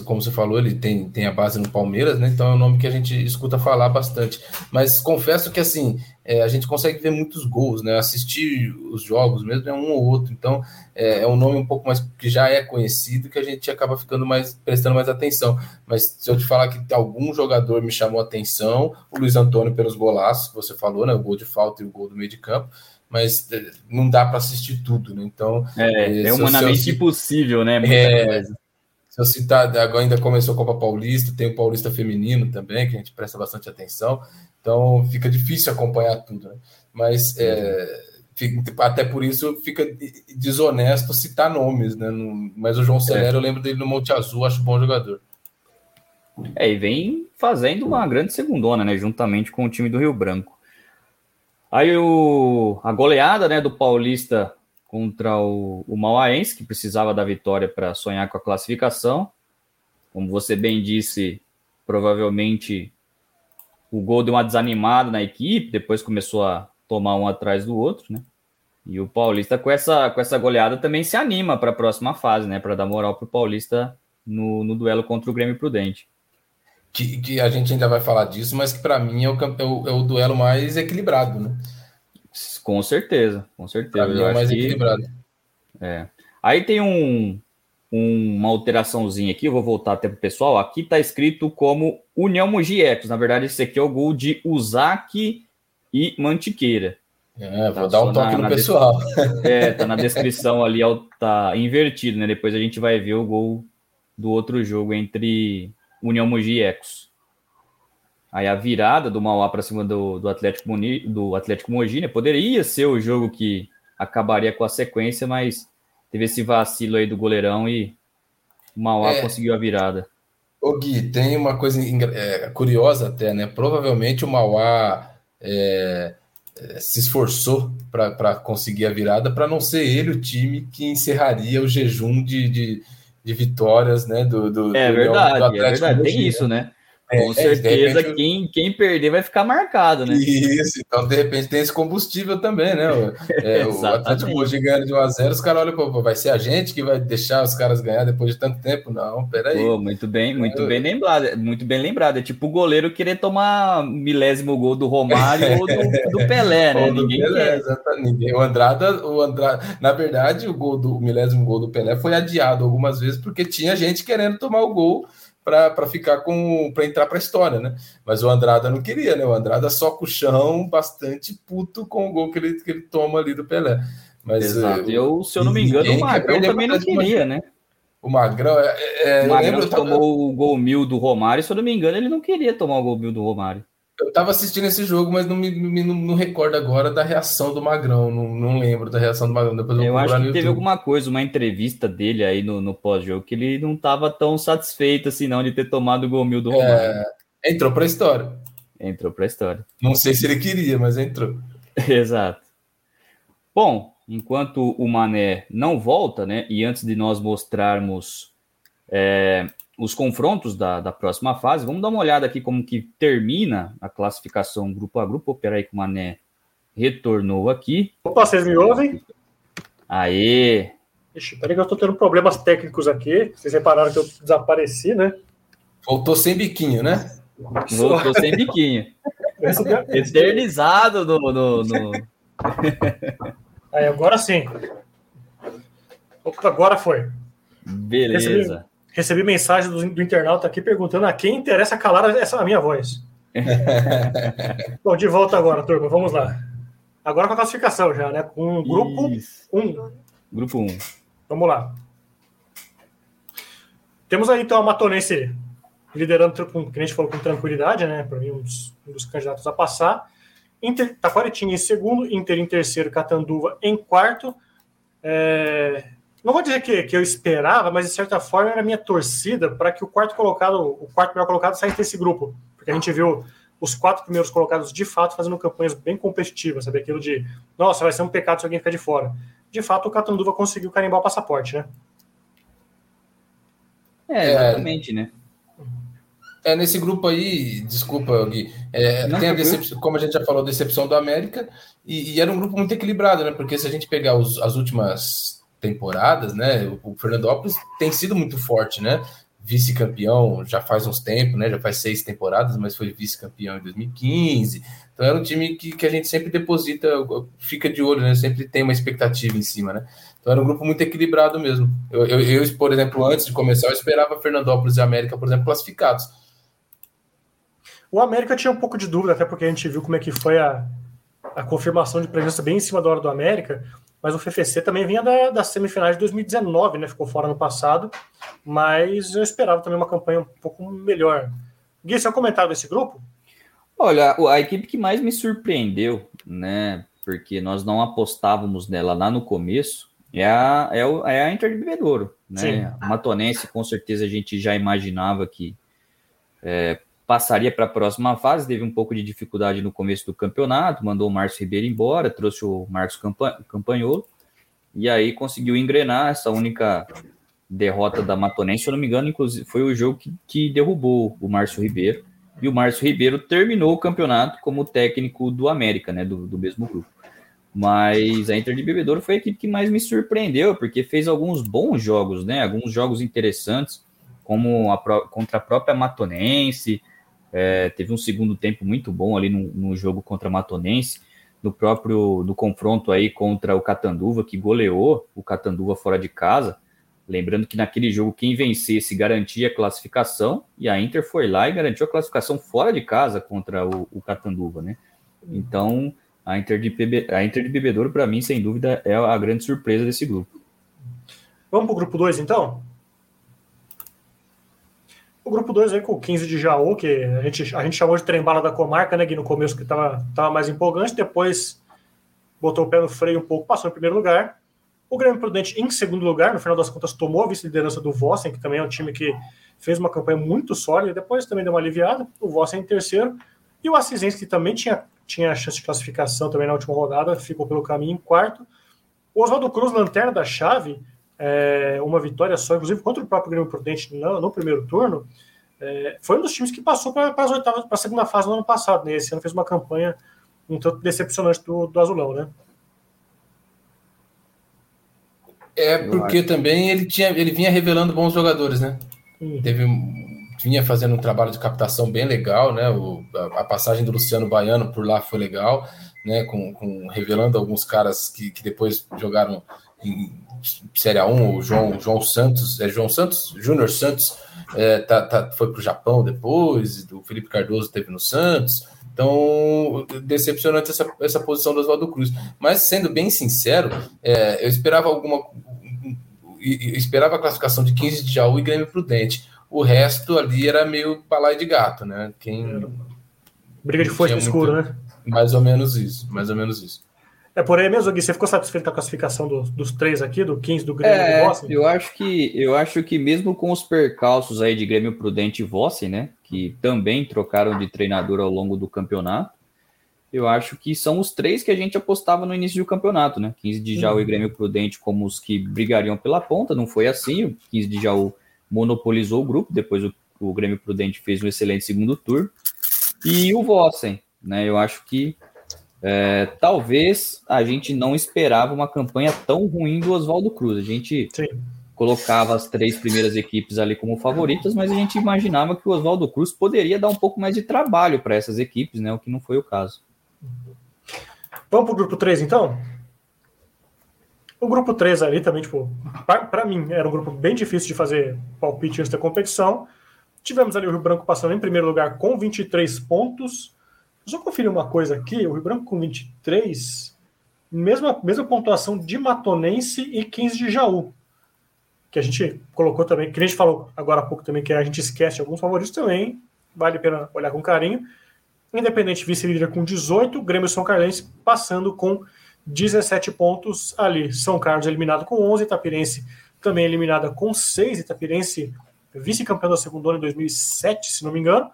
Como você falou, ele tem, tem a base no Palmeiras, né? Então é um nome que a gente escuta falar bastante. Mas confesso que assim, é, a gente consegue ver muitos gols, né? Assistir os jogos mesmo é um ou outro. Então é, é, um nome um pouco mais que já é conhecido que a gente acaba ficando mais prestando mais atenção. Mas se eu te falar que algum jogador me chamou atenção, o Luiz Antônio pelos golaços que você falou, né? O gol de falta e o gol do meio de campo mas eh, não dá para assistir tudo, né? Então é, é humanamente se, impossível, né? É, Se eu citar, agora ainda começou a Copa Paulista, tem o Paulista Feminino também, que a gente presta bastante atenção. Então fica difícil acompanhar tudo, né? Mas é, até por isso fica desonesto citar nomes, né? Mas o João Celero, é. eu lembro dele no Monte Azul, acho bom jogador. É, e vem fazendo uma grande segundona, né? Juntamente com o time do Rio Branco. Aí o, a goleada né, do Paulista contra o, o Mauaense, que precisava da vitória para sonhar com a classificação. Como você bem disse, provavelmente o gol deu uma desanimada na equipe, depois começou a tomar um atrás do outro, né? E o Paulista com essa, com essa goleada também se anima para a próxima fase, né? Para dar moral para o Paulista no, no duelo contra o Grêmio Prudente. Que, que a gente ainda vai falar disso, mas que para mim é o, é, o, é o duelo mais equilibrado, né? Com certeza, com certeza. Pra mim é mais que... equilibrado. É. Aí tem um, um, uma alteraçãozinha aqui, eu vou voltar até pro pessoal. Aqui tá escrito como União Mogi Ecos. Na verdade, esse aqui é o gol de Uzaki e Mantiqueira. É, vou tá dar um toque na, no na pessoal. <laughs> É, tá na descrição ali, tá invertido, né? Depois a gente vai ver o gol do outro jogo entre União Mogi e Ecos. Aí a virada do Mauá para cima do, do, Atlético Moni, do Atlético Mogi, né? Poderia ser o jogo que acabaria com a sequência, mas teve esse vacilo aí do goleirão e o Mauá é, conseguiu a virada. Ô Gui, tem uma coisa é, curiosa até, né? Provavelmente o Mauá é, é se esforçou para conseguir a virada para não ser ele o time que encerraria o jejum de, de, de vitórias né, do, do, é, do verdade, do é verdade, tem isso, né? É, Com é, certeza, repente, quem, quem perder vai ficar marcado, né? Isso, então de repente tem esse combustível também, né? <laughs> É, o Atlético Mogi ganhando de 1x0, os caras olham, pô, vai ser a gente que vai deixar os caras ganhar depois de tanto tempo? Não, peraí. Pô, muito bem, muito é. bem lembrado, muito bem lembrado. É tipo o goleiro querer tomar milésimo gol do Romário ou do, do Pelé, né? <laughs> Ou ninguém Pelé. O Andrada, o Andrada, na verdade, o gol do o milésimo gol do Pelé foi adiado algumas vezes porque tinha gente querendo tomar o gol para ficar com para entrar para a história, né? Mas o Andrada não queria, né? O Andrada só com o chão, bastante puto com o gol que ele, que ele toma ali do Pelé. Mas Exato. Eh, eu, se eu não me engano, o Magrão também não queria, né? O Magrão, é, é, o Magrão lembro, tomou o gol mil do Romário, se eu não me engano, ele não queria tomar o gol mil do Romário. Eu tava assistindo esse jogo, mas não me, me não, não, recordo agora da reação do Magrão. Não, não lembro da reação do Magrão. Depois eu, eu acho que teve alguma coisa, uma entrevista dele aí no, no pós-jogo, que ele não tava tão satisfeito assim, não, de ter tomado o gol mil do é, Romário. É, entrou pra história. Entrou pra história. Não sei se ele queria, mas entrou. <laughs> Exato. Bom, enquanto o Mané não volta, né? E antes de nós mostrarmos é, os confrontos da, da próxima fase. Vamos dar uma olhada aqui como que termina a classificação grupo a grupo. Espera aí que o Mané retornou aqui. Opa, vocês me ouvem? Aê! Ixi, peraí que eu tô tendo problemas técnicos aqui. Vocês repararam que eu desapareci, né? Voltou sem biquinho, né? Voltou sem biquinho. Eternizado no... no, no... Aí, agora sim. Opa, agora foi. Beleza recebi mensagem do, do, internauta aqui perguntando a quem interessa calar essa minha voz. <laughs> Bom, de volta agora, turma. Vamos lá. Agora com a classificação já, né? Com o grupo 1. Um. Grupo 1. Um. Vamos lá. Temos aí então a Matonense liderando, com, que a gente falou, com tranquilidade, né? Para mim, um dos, um dos, candidatos a passar. Inter, Taquaritinga em segundo, Inter em terceiro, Catanduva em quarto. É, não vou dizer que, que eu esperava, mas de certa forma era a minha torcida para que o quarto colocado, o quarto melhor colocado saísse desse grupo. Porque a gente viu os quatro primeiros colocados de fato fazendo campanhas bem competitivas, sabe? Aquilo de, nossa, vai ser um pecado se alguém ficar de fora. De fato, o Catanduva conseguiu carimbar o passaporte, né? É, exatamente, é, né? É, nesse grupo aí, desculpa, Gui, é, tem a decepção, como a gente já falou, a decepção do América, e, e, era um grupo muito equilibrado, né? Porque se a gente pegar os, as últimas temporadas, né? O Fernandópolis tem sido muito forte, né? Vice-campeão já faz uns tempos, né? Já faz seis temporadas, mas foi vice-campeão em 2015. Então era um time que, que a gente sempre deposita, fica de olho, né? Sempre tem uma expectativa em cima, né? Então era um grupo muito equilibrado mesmo. Eu, eu, eu por exemplo, antes de começar, eu esperava Fernandópolis e América, por exemplo, classificados. O América tinha um pouco de dúvida, até porque a gente viu como é que foi a, a confirmação de presença bem em cima da hora do América, mas o FFC também vinha da, das semifinais de 2019, né? Ficou fora no passado, mas eu esperava também uma campanha um pouco melhor. Gui, você é comentário desse grupo? Olha, a equipe que mais me surpreendeu, né? Porque nós não apostávamos nela lá no começo, é a, é, o, é a Inter de Bebedouro, né? Sim. A Matonense, com certeza, a gente já imaginava que é, passaria para a próxima fase, teve um pouco de dificuldade no começo do campeonato, mandou o Márcio Ribeiro embora, trouxe o Marcos Campanholo, e aí conseguiu engrenar essa única derrota da Matonense, se eu não me engano, inclusive foi o jogo que, que derrubou o Márcio Ribeiro, e o Márcio Ribeiro terminou o campeonato como técnico do América, né, do, do mesmo grupo. Mas a Inter de Bebedouro foi a equipe que mais me surpreendeu, porque fez alguns bons jogos, né, alguns jogos interessantes, como a, contra a própria Matonense, é, teve um segundo tempo muito bom ali no, no, jogo contra Matonense, no próprio no confronto aí contra o Catanduva, que goleou o Catanduva fora de casa. Lembrando que naquele jogo quem vencesse garantia a classificação, e a Inter foi lá e garantiu a classificação fora de casa contra o, o Catanduva, né? Então, a Inter de, Bebe, a Inter de Bebedouro, para mim, sem dúvida, é a grande surpresa desse grupo. Vamos para o grupo 2, então? O grupo 2 aí com o 15 de Jaú, que a gente, a gente chamou de trem-bala da comarca, né, que no começo que estava tava mais empolgante, depois botou o pé no freio um pouco, passou em primeiro lugar. O Grêmio Prudente em segundo lugar, no final das contas tomou a vice-liderança do Vossen, que também é um time que fez uma campanha muito sólida, depois também deu uma aliviada, o Vossen em terceiro, e o Assisense, que também tinha, tinha chance de classificação também na última rodada, ficou pelo caminho em quarto. O Oswaldo Cruz, lanterna da chave, é, uma vitória só, inclusive contra o próprio Grêmio Prudente no, no primeiro turno, é, foi um dos times que passou para as oitavas, para a segunda fase no ano passado. Né? Esse ano fez uma campanha um tanto decepcionante do, do Azulão, né? É porque também ele tinha, ele vinha revelando bons jogadores, né? Hum. Teve vinha fazendo um trabalho de captação bem legal, né? O, a, a, passagem do Luciano Baiano por lá foi legal, né? Com, com revelando alguns caras que, que depois jogaram em Série A1, o João, João Santos, é João Santos, Júnior Santos, é, tá, tá, foi para o Japão depois, o Felipe Cardoso teve no Santos. Então, decepcionante essa, essa posição do Oswaldo Cruz. Mas, sendo bem sincero, é, eu esperava alguma. Eu esperava a classificação de 15 de Jaú e Grêmio Prudente. O resto ali era meio palai de gato, né? Quem. Briga de no escuro, né? Mais ou menos isso, mais ou menos isso. É por aí mesmo, Gui? Você ficou satisfeito com a classificação do, dos três aqui, do 15 do Grêmio é, e do Vossen? Eu acho, que, eu acho que mesmo com os percalços aí de Grêmio Prudente e Vossen, né? Que também trocaram de treinador ao longo do campeonato, eu acho que são os três que a gente apostava no início do campeonato, né? 15 de Jaú uhum. e Grêmio Prudente como os que brigariam pela ponta, não foi assim. O 15 de Jaú monopolizou o grupo, depois o, o Grêmio Prudente fez um excelente segundo turno. E o Vossen, né? Eu acho que é, talvez a gente não esperava uma campanha tão ruim do Oswaldo Cruz. A gente Sim. colocava as três primeiras equipes ali como favoritas, mas a gente imaginava que o Oswaldo Cruz poderia dar um pouco mais de trabalho para essas equipes, né? O que não foi o caso. Vamos para o grupo 3, então? O grupo 3 ali também, tipo, para mim, era um grupo bem difícil de fazer palpite antes da competição. Tivemos ali o Rio Branco passando em primeiro lugar com 23 pontos. Só conferir uma coisa aqui, o Rio Branco com 23, mesma, mesma pontuação de Matonense e 15 de Jaú. Que a gente colocou também, que a gente falou agora há pouco também, que a gente esquece alguns favoritos também, vale a pena olhar com carinho. Independente vice-líder com 18, Grêmio São Carlense passando com 17 pontos ali. São Carlos eliminado com 11, Itapirense também eliminada com 6, Itapirense vice-campeão da segunda em 2007, se não me engano.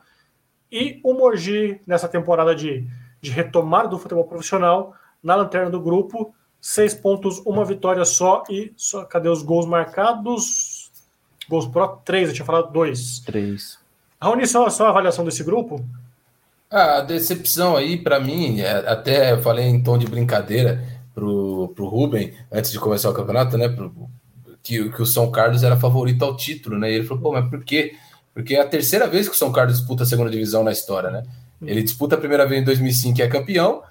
E o Mogi, nessa temporada de, de retomada do futebol profissional, na lanterna do grupo, seis pontos, uma vitória só. E só, cadê os gols marcados? Gols pro, três, eu tinha falado dois. Três. Raoni, só, só a avaliação desse grupo? a decepção aí, para mim, é, até eu falei em tom de brincadeira pro, pro Ruben, antes de começar o campeonato, né? Pro, que, que o São Carlos era favorito ao título, né? E ele falou, pô, mas por quê? Porque é a terceira vez que o São Carlos disputa a segunda divisão na história, né? Ele disputa a primeira vez em 2005 e é campeão,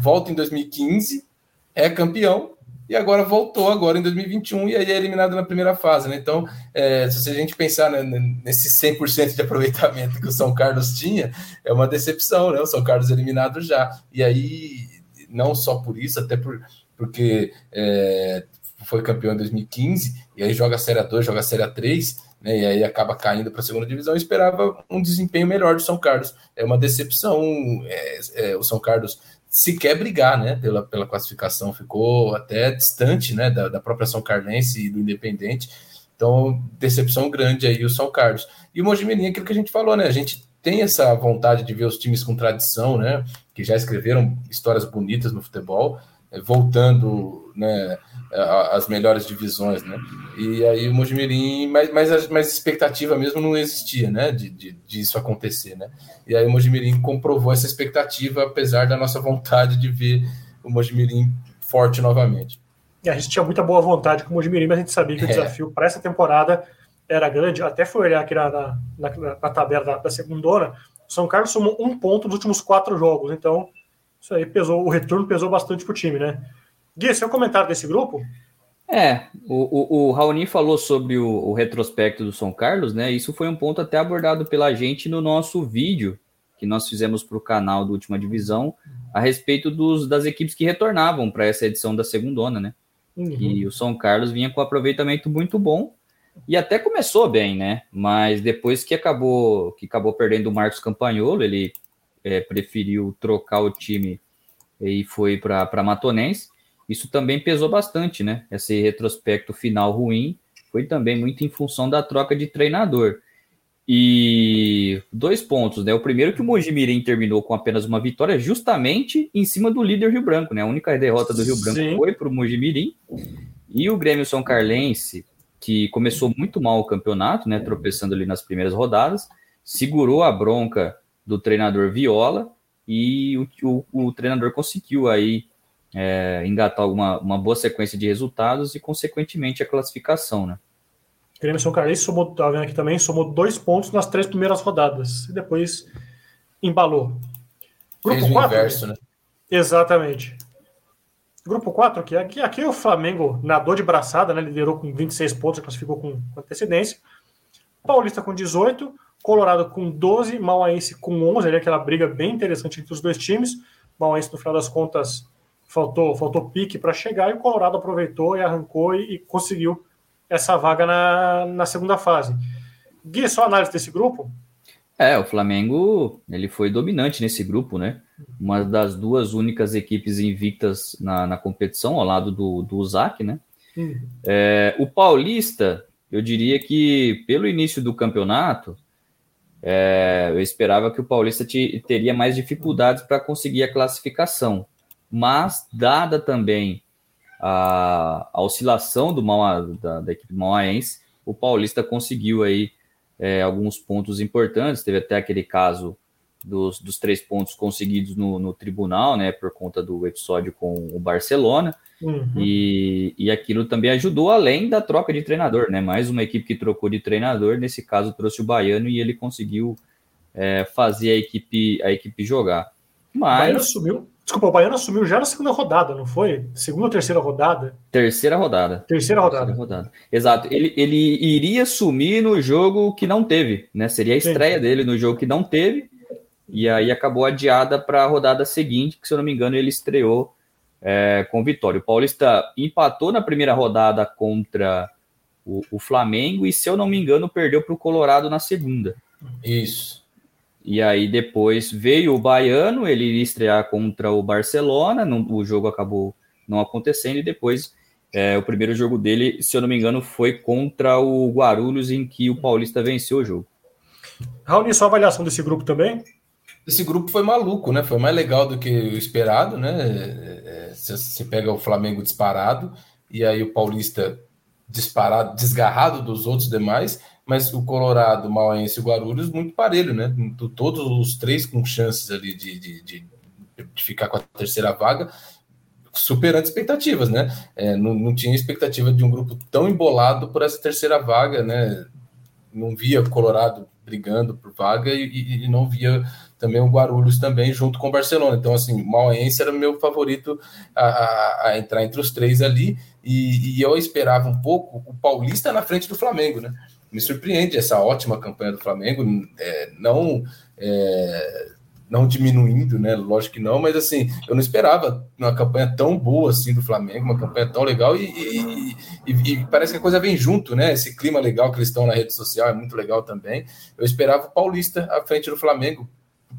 volta em 2015, é campeão, e agora voltou agora em 2021 e aí é eliminado na primeira fase, né? Então, é, se a gente pensar né, nesse 100% de aproveitamento que o São Carlos tinha, é uma decepção, né? O São Carlos eliminado já. E aí não só por isso, até por, porque é, foi campeão em 2015, e aí joga a Série 2, joga a Série 3, né, e aí acaba caindo para a segunda divisão. Eu esperava um desempenho melhor do São Carlos. É uma decepção. É, é, o São Carlos sequer brigar né, pela, pela classificação, ficou até distante né, da, da própria São Carlense e do Independente. Então, decepção grande aí o São Carlos. E o Mojimirim, aquilo que a gente falou, né? A gente tem essa vontade de ver os times com tradição, né? Que já escreveram histórias bonitas no futebol, eh, voltando, né? As melhores divisões, né? E aí o Mojimirim, mas, mas, mas expectativa mesmo não existia, né? De, de, de, isso acontecer, né? E aí o Mojimirim comprovou essa expectativa, apesar da nossa vontade de ver o Mojimirim forte novamente. E a gente tinha muita boa vontade com o Mojimirim, mas a gente sabia que o é. desafio para essa temporada era grande. Até foi olhar aqui na, na, na, na tabela da, da segundona, o São Carlos somou um ponto nos últimos quatro jogos. Então, isso aí pesou, o retorno pesou bastante para o time, né? Gui, seu comentário desse grupo? É, o, o, o Raoni falou sobre o, o, retrospecto do São Carlos, né? Isso foi um ponto até abordado pela gente no nosso vídeo que nós fizemos para o canal do Última Divisão a respeito dos, das equipes que retornavam para essa edição da segundona, né? Uhum. E o São Carlos vinha com aproveitamento muito bom e até começou bem, né? Mas depois que acabou que acabou perdendo o Marcos Campanholo, ele é, preferiu trocar o time e foi para Matonense. Isso também pesou bastante, né? Esse retrospecto final ruim foi também muito em função da troca de treinador. E dois pontos, né? O primeiro que o Mojimirim terminou com apenas uma vitória, justamente em cima do líder Rio Branco, né? A única derrota do Rio Branco Sim. foi para o Mojimirim. E o Grêmio São Carlense, que começou muito mal o campeonato, né? Tropeçando ali nas primeiras rodadas, segurou a bronca do treinador Viola e o, o, o treinador conseguiu aí é, engatar uma, uma boa sequência de resultados e, consequentemente, a classificação, né? O Grêmio São Carlos somou, tá vendo aqui também, somou dois pontos nas três primeiras rodadas e depois embalou. Grupo Fez 4, inverso, né? Exatamente. Grupo 4, aqui, aqui, aqui o Flamengo nadou de braçada, né? Liderou com 26 pontos, classificou com antecedência. Paulista com 18, Colorado com 12, Mauaense com 11, ali aquela briga bem interessante entre os dois times. Mauaense, no final das contas, faltou, faltou pique para chegar e o Colorado aproveitou e arrancou e, e conseguiu essa vaga na, na segunda fase. Gui, só análise desse grupo? É, o Flamengo ele foi dominante nesse grupo, né? Uma das duas únicas equipes invictas na, na competição, ao lado do, do USAC, né? Uhum. É, o Paulista, eu diria que pelo início do campeonato, é, eu esperava que o Paulista te, teria mais dificuldades para conseguir a classificação. Mas, dada também a, a oscilação do Maua, da, da, equipe mauaense, o Paulista conseguiu aí é, alguns pontos importantes. Teve até aquele caso dos, dos três pontos conseguidos no, no, tribunal, né, por conta do episódio com o Barcelona. Uhum. E, e aquilo também ajudou, além da troca de treinador, né? Mais uma equipe que trocou de treinador, nesse caso trouxe o Baiano e ele conseguiu é, fazer a equipe, a equipe jogar. Mas. O Baiano sumiu, Desculpa, o Baiano assumiu já na segunda rodada, não foi? Segunda ou terceira rodada? Terceira rodada. Terceira rodada. Terceira rodada. Exato. Ele, ele iria sumir no jogo que não teve, né? Seria a estreia Sim. dele no jogo que não teve. E aí acabou adiada para a rodada seguinte, que se eu não me engano ele estreou é, com vitória. O Paulista empatou na primeira rodada contra o, o Flamengo e, se eu não me engano, perdeu para o Colorado na segunda. Isso. E aí depois veio o Baiano, ele iria estrear contra o Barcelona, não, o jogo acabou não acontecendo, e depois é, o primeiro jogo dele, se eu não me engano, foi contra o Guarulhos, em que o Paulista venceu o jogo. Raul, sua avaliação desse grupo também? Esse grupo foi maluco, né? Foi mais legal do que o esperado, né? É, é, você pega o Flamengo disparado, e aí o Paulista disparado, desgarrado dos outros demais, mas o Colorado, o Mauense e o Guarulhos muito parelho, né? Todos os três com chances ali de, de, de, de ficar com a terceira vaga, superando expectativas, né? É, não, não tinha expectativa de um grupo tão embolado por essa terceira vaga, né? Não via o Colorado brigando por vaga e, e, não via também o Guarulhos também junto com o Barcelona. Então, assim, o Mauense era meu favorito a, a, a entrar entre os três ali e, e, eu esperava um pouco o Paulista na frente do Flamengo, né? Me surpreende essa ótima campanha do Flamengo. É, não é, não diminuindo, né? Lógico que não, mas assim, eu não esperava uma campanha tão boa assim do Flamengo, uma campanha tão legal e, e, e, e, parece que a coisa vem junto, né? Esse clima legal que eles estão na rede social é muito legal também. Eu esperava o Paulista à frente do Flamengo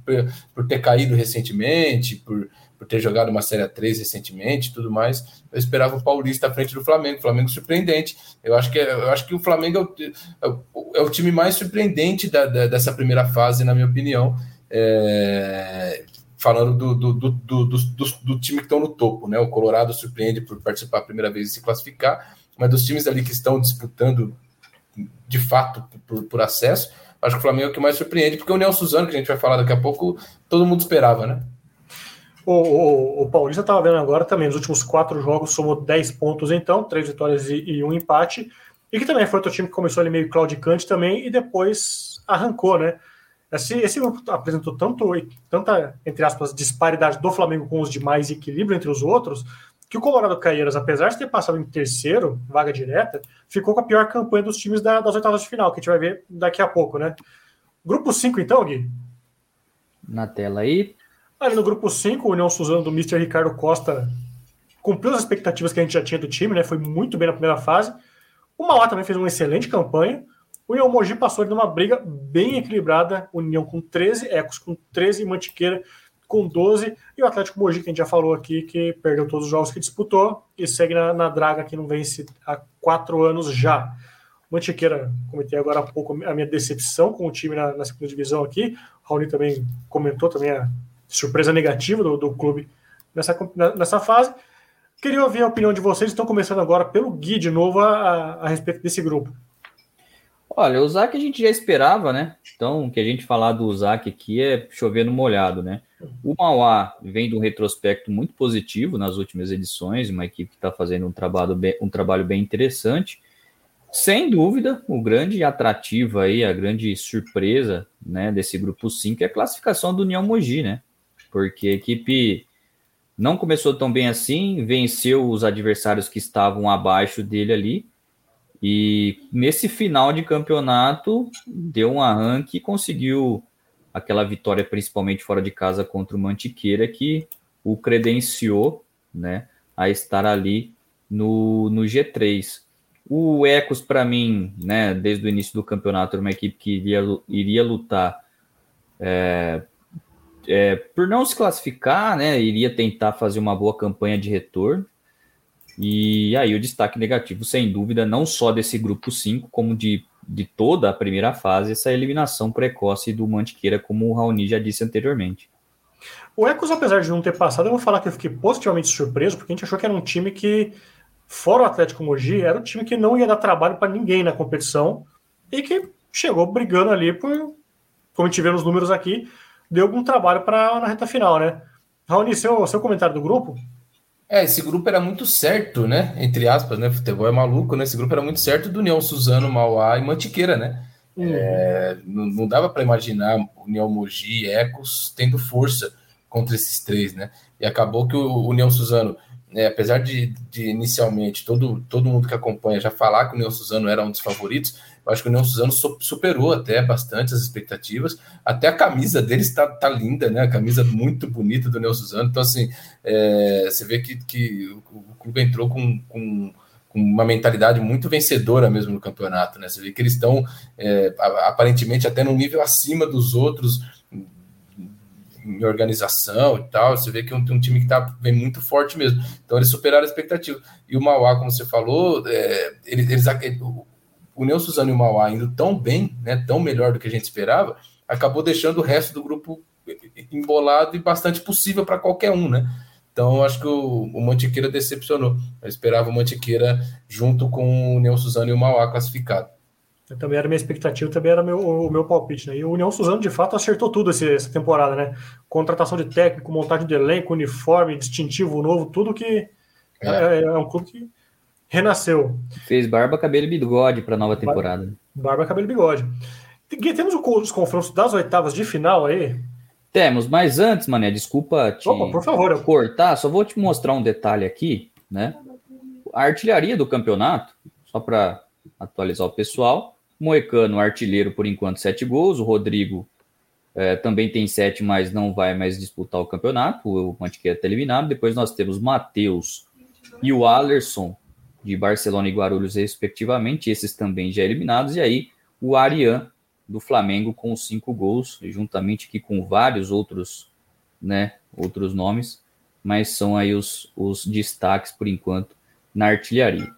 por, por ter caído recentemente, por, por ter jogado uma Série 3 recentemente tudo mais. Eu esperava o Paulista à frente do Flamengo, Flamengo surpreendente. Eu acho que, eu acho que o Flamengo é o, é o time mais surpreendente da, da, dessa primeira fase, na minha opinião é, falando do, do, do, do, do time que estão no topo, né? O Colorado surpreende por participar a primeira vez e se classificar, mas dos times ali que estão disputando de fato por, por acesso, acho que o Flamengo é o que mais surpreende, porque o Nelson Suzano, que a gente vai falar daqui a pouco, todo mundo esperava, né? O, o, o Paulista estava vendo agora também, nos últimos quatro jogos somou 10 pontos, então, três vitórias e, e, um empate, e que também foi outro time que começou ali meio claudicante também e depois arrancou, né? Esse, esse grupo apresentou tanto, tanta, entre aspas, disparidade do Flamengo com os demais e equilíbrio entre os outros, que o Colorado Caeiras, apesar de ter passado em terceiro, vaga direta, ficou com a pior campanha dos times da, das oitavas de final, que a gente vai ver daqui a pouco, né? Grupo 5, então, Gui? Na tela aí. Ali no grupo 5, o União Suzano do Mr. Ricardo Costa cumpriu as expectativas que a gente já tinha do time, né? Foi muito bem na primeira fase. O Mauá também fez uma excelente campanha. O União Mogi passou numa briga bem equilibrada, União com 13, Ecos com 13 e Mantiqueira com 12, e o Atlético Mogi, que a gente já falou aqui, que perdeu todos os jogos que disputou e segue na, na draga que não vence há quatro anos já. Mantiqueira, comentei agora há pouco a minha decepção com o time na, na segunda divisão aqui. O Raoni também comentou também a surpresa negativa do, do clube nessa, nessa fase. Queria ouvir a opinião de vocês. Estão começando agora pelo Gui de novo a, a, respeito desse grupo. Olha, o Zac a gente já esperava, né? Então, o que a gente falar do Zac aqui é chover no molhado, né? O Mauá vem de um retrospecto muito positivo nas últimas edições, uma equipe que está fazendo um trabalho, bem, um trabalho bem interessante. Sem dúvida, o grande atrativo aí, a grande surpresa né, desse grupo 5 é a classificação do União Mogi, né? Porque a equipe não começou tão bem assim, venceu os adversários que estavam abaixo dele ali, e nesse final de campeonato, deu um arranque e conseguiu aquela vitória, principalmente fora de casa contra o Mantiqueira, que o credenciou né, a estar ali no, no G3. O Ecos, para mim, né, desde o início do campeonato, era uma equipe que iria, iria lutar é, é, por não se classificar, né, iria tentar fazer uma boa campanha de retorno. E aí o destaque negativo, sem dúvida, não só desse grupo 5, como de, de toda a primeira fase, essa eliminação precoce do Mantiqueira, como o Raoni já disse anteriormente. O Ecos, apesar de não ter passado, eu vou falar que eu fiquei positivamente surpreso, porque a gente achou que era um time que, fora o Atlético Mogi, era um time que não ia dar trabalho para ninguém na competição e que chegou brigando ali por, como a gente vê nos números aqui, deu algum trabalho para na reta final, né? Raoni, seu, seu comentário do grupo? É, esse grupo era muito certo, né? Entre aspas, né? Futebol é maluco, né? Esse grupo era muito certo do União Suzano, Mauá e Mantiqueira, né? Uhum. É, não, não, dava para imaginar União Mogi e Ecos tendo força contra esses três, né? E acabou que o União Suzano, né, apesar de, de, inicialmente todo, todo mundo que acompanha já falar que o União Suzano era um dos favoritos, acho que o União Suzano superou até bastante as expectativas. Até a camisa deles está tá linda, né? A camisa muito bonita do União Suzano. Então, assim, é, você vê que, que o, clube entrou com, com, com, uma mentalidade muito vencedora mesmo no campeonato, né? Você vê que eles estão é, aparentemente até no nível acima dos outros em organização e tal. Você vê que é um, um time que tá, vem muito forte mesmo. Então, eles superaram a expectativa. E o Mauá, como você falou, é, eles, eles, o Neo Suzano e o Mauá indo tão bem, né, tão melhor do que a gente esperava, acabou deixando o resto do grupo embolado e bastante possível para qualquer um, né? Então, acho que o, o Mantiqueira decepcionou. Eu esperava o Mantiqueira junto com o Neo Suzano e o Mauá classificado. Eu também era minha expectativa, também era meu, o meu palpite, né? E o União Suzano, de fato, acertou tudo esse, essa temporada, né? Contratação de técnico, montagem de elenco, uniforme, distintivo novo, tudo que é, é, é um clube que renasceu. Fez barba, cabelo e bigode para a nova temporada. Barba, cabelo e bigode. Temos os confrontos das oitavas de final aí? Temos, mas antes, Mané, desculpa te Opa, por favor, eu... cortar, só vou te mostrar um detalhe aqui, né? A artilharia do campeonato, só para atualizar o pessoal. Moecano, artilheiro por enquanto, sete gols. O Rodrigo, é, também tem sete, mas não vai mais disputar o campeonato. O Mantiqueira está eliminado. Depois nós temos Matheus e o Alerson, de Barcelona e Guarulhos, respectivamente. Esses também já eliminados. E aí o Arian, do Flamengo, com cinco gols, juntamente aqui com vários outros, né, outros nomes. Mas são aí os, os destaques, por enquanto, na artilharia.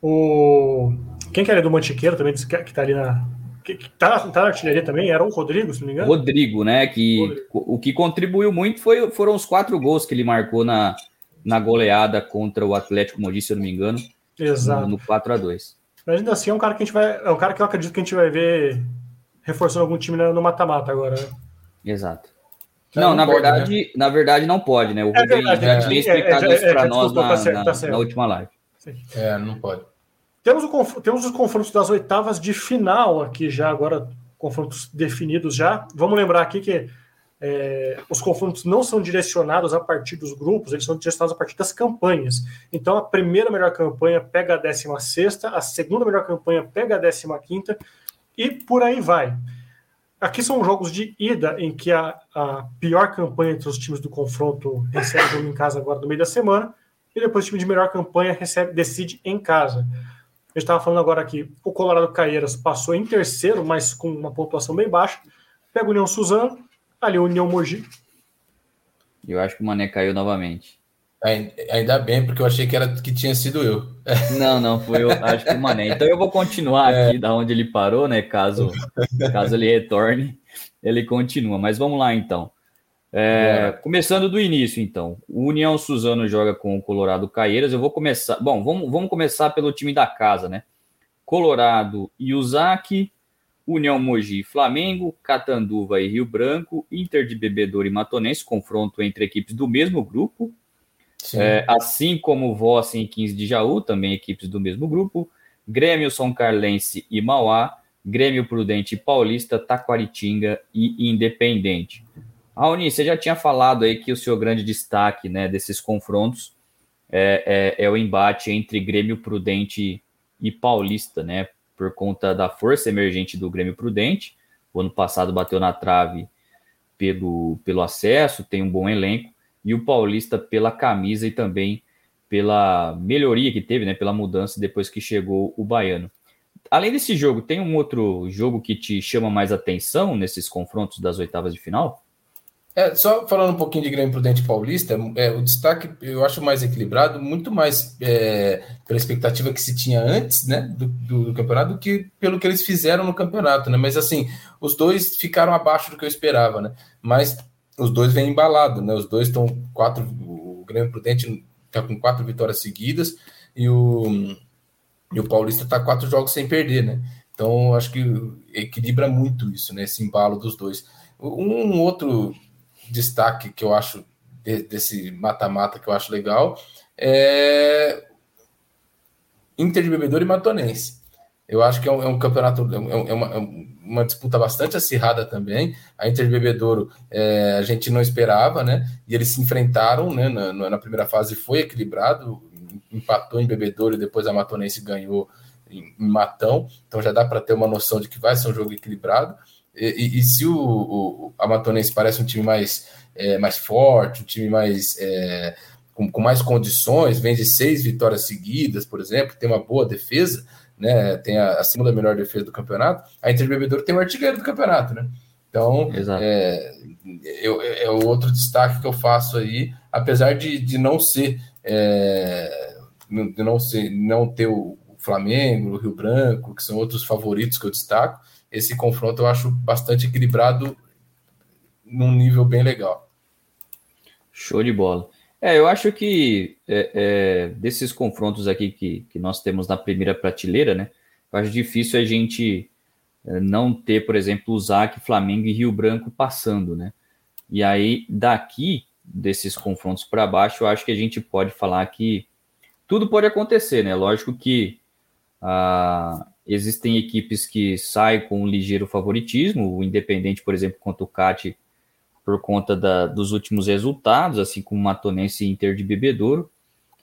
O... Quem que era do Mantiqueiro também, que está ali na, que, que tá, tá na artilharia também, era o Rodrigo, se não me engano. Rodrigo, né? Que Rodrigo. o que contribuiu muito foi, foram os quatro gols que ele marcou na, na goleada contra o Atlético Mogi, se eu não me engano. Exato. No, no 4 a 2 Mas ainda assim é um cara que a gente vai. É um cara que eu acredito que a gente vai ver reforçando algum time no mata-mata agora, né? Exato. Não, não, na pode, verdade, né? na verdade não pode, né? O é Rubem já é, tinha explicado é, isso para nós na, tá certo, tá certo. na, última live. Sim. É, não pode. Temos, o, temos os confrontos das oitavas de final aqui já, agora confrontos definidos já. Vamos lembrar aqui que é, os confrontos não são direcionados a partir dos grupos, eles são direcionados a partir das campanhas. Então, a primeira melhor campanha pega a 16, a segunda melhor campanha pega a 15 e por aí vai. Aqui são jogos de ida em que a, a pior campanha entre os times do confronto recebe jogo em casa agora no meio da semana, e depois o time de melhor campanha recebe, decide em casa. A gente estava falando agora aqui, o Colorado Caeiras passou em terceiro, mas com uma pontuação bem baixa. Pega o União Suzano, ali o União Mogi. Eu acho que o Mané caiu novamente. Ainda bem, porque eu achei que, era, que tinha sido eu. <laughs> Não, não, foi eu, acho que o Mané. Então eu vou continuar é. aqui da onde ele parou, né? Caso, caso ele retorne, ele continua. Mas vamos lá então. É, começando do início, então. O União Suzano joga com o Colorado Caieiras. Eu vou começar. Bom, vamos, vamos começar pelo time da casa, né? Colorado e Uzaki, União Mogi e Flamengo, Catanduva e Rio Branco, Inter de Bebedouro e Matonense, confronto entre equipes do mesmo grupo. É, assim como Vossen e 15 de Jaú, também equipes do mesmo grupo. Grêmio São Carlense e Mauá, Grêmio Prudente e Paulista, Taquaritinga e Independente. Raoni, você já tinha falado aí que o seu grande destaque né, desses confrontos é, é, é, o embate entre Grêmio Prudente e Paulista, né? Por conta da força emergente do Grêmio Prudente. O ano passado bateu na trave pelo, pelo acesso, tem um bom elenco, e o Paulista pela camisa e também pela melhoria que teve, né? Pela mudança depois que chegou o Baiano. Além desse jogo, tem um outro jogo que te chama mais atenção nesses confrontos das oitavas de final? É, só falando um pouquinho de Grêmio Prudente Paulista, é, o destaque eu acho mais equilibrado, muito mais é, pela expectativa que se tinha antes né, do, do, do, campeonato do que pelo que eles fizeram no campeonato. Né? Mas assim, os dois ficaram abaixo do que eu esperava, né? Mas os dois vêm embalados, né? Os dois estão quatro. O Grêmio Prudente está com quatro vitórias seguidas e o, e o Paulista está quatro jogos sem perder, né? Então acho que equilibra muito isso, né? Esse embalo dos dois. Um outro destaque que eu acho de, desse mata-mata que eu acho legal é Inter de Bebedouro e Matonense. Eu acho que é um, é um campeonato, é, é, uma, é, uma, disputa bastante acirrada também. A Inter de Bebedouro é, a gente não esperava, né? E eles se enfrentaram né, na, na, primeira fase, foi equilibrado, empatou em Bebedouro e depois a Matonense ganhou em, em Matão. Então já dá para ter uma noção de que vai ser um jogo equilibrado. E, e, se o, o Amatonense parece um time mais, é, mais forte, um time mais é, com, com, mais condições, vem de seis vitórias seguidas, por exemplo, tem uma boa defesa, né? Tem a, a segunda melhor defesa do campeonato. A Inter Bebedouro tem o artilheiro do campeonato, né? Então, é, eu, é o outro destaque que eu faço aí, apesar de, de não ser, é, de não ser, não ter o Flamengo, o Rio Branco, que são outros favoritos que eu destaco, esse confronto eu acho bastante equilibrado num nível bem legal. Show de bola. É, eu acho que é, é, desses confrontos aqui que, que nós temos na primeira prateleira, né? Eu acho difícil a gente é, não ter, por exemplo, o ZAC, Flamengo e Rio Branco passando, né? E aí, daqui, desses confrontos para baixo, eu acho que a gente pode falar que tudo pode acontecer, né? Lógico que ah, Existem equipes que saem com um ligeiro favoritismo, o Independente, por exemplo, contra o CAT, por conta da, dos últimos resultados, assim como o Matonense Inter de Bebedouro.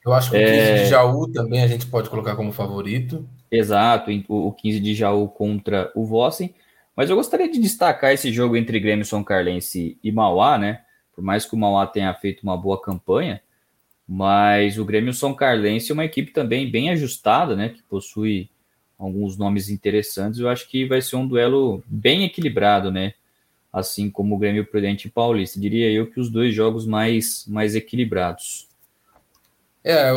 Eu acho que o 15 é... de Jaú também a gente pode colocar como favorito. Exato, o 15 de Jaú contra o Vossen. Mas eu gostaria de destacar esse jogo entre Grêmio São Carlense e Mauá, né? Por mais que o Mauá tenha feito uma boa campanha, mas o Grêmio São Carlense é uma equipe também bem ajustada, né? Que possui alguns nomes interessantes. Eu acho que vai ser um duelo bem equilibrado, né? Assim como o Grêmio Prudente e Paulista. Diria eu que os dois jogos mais, mais equilibrados. É,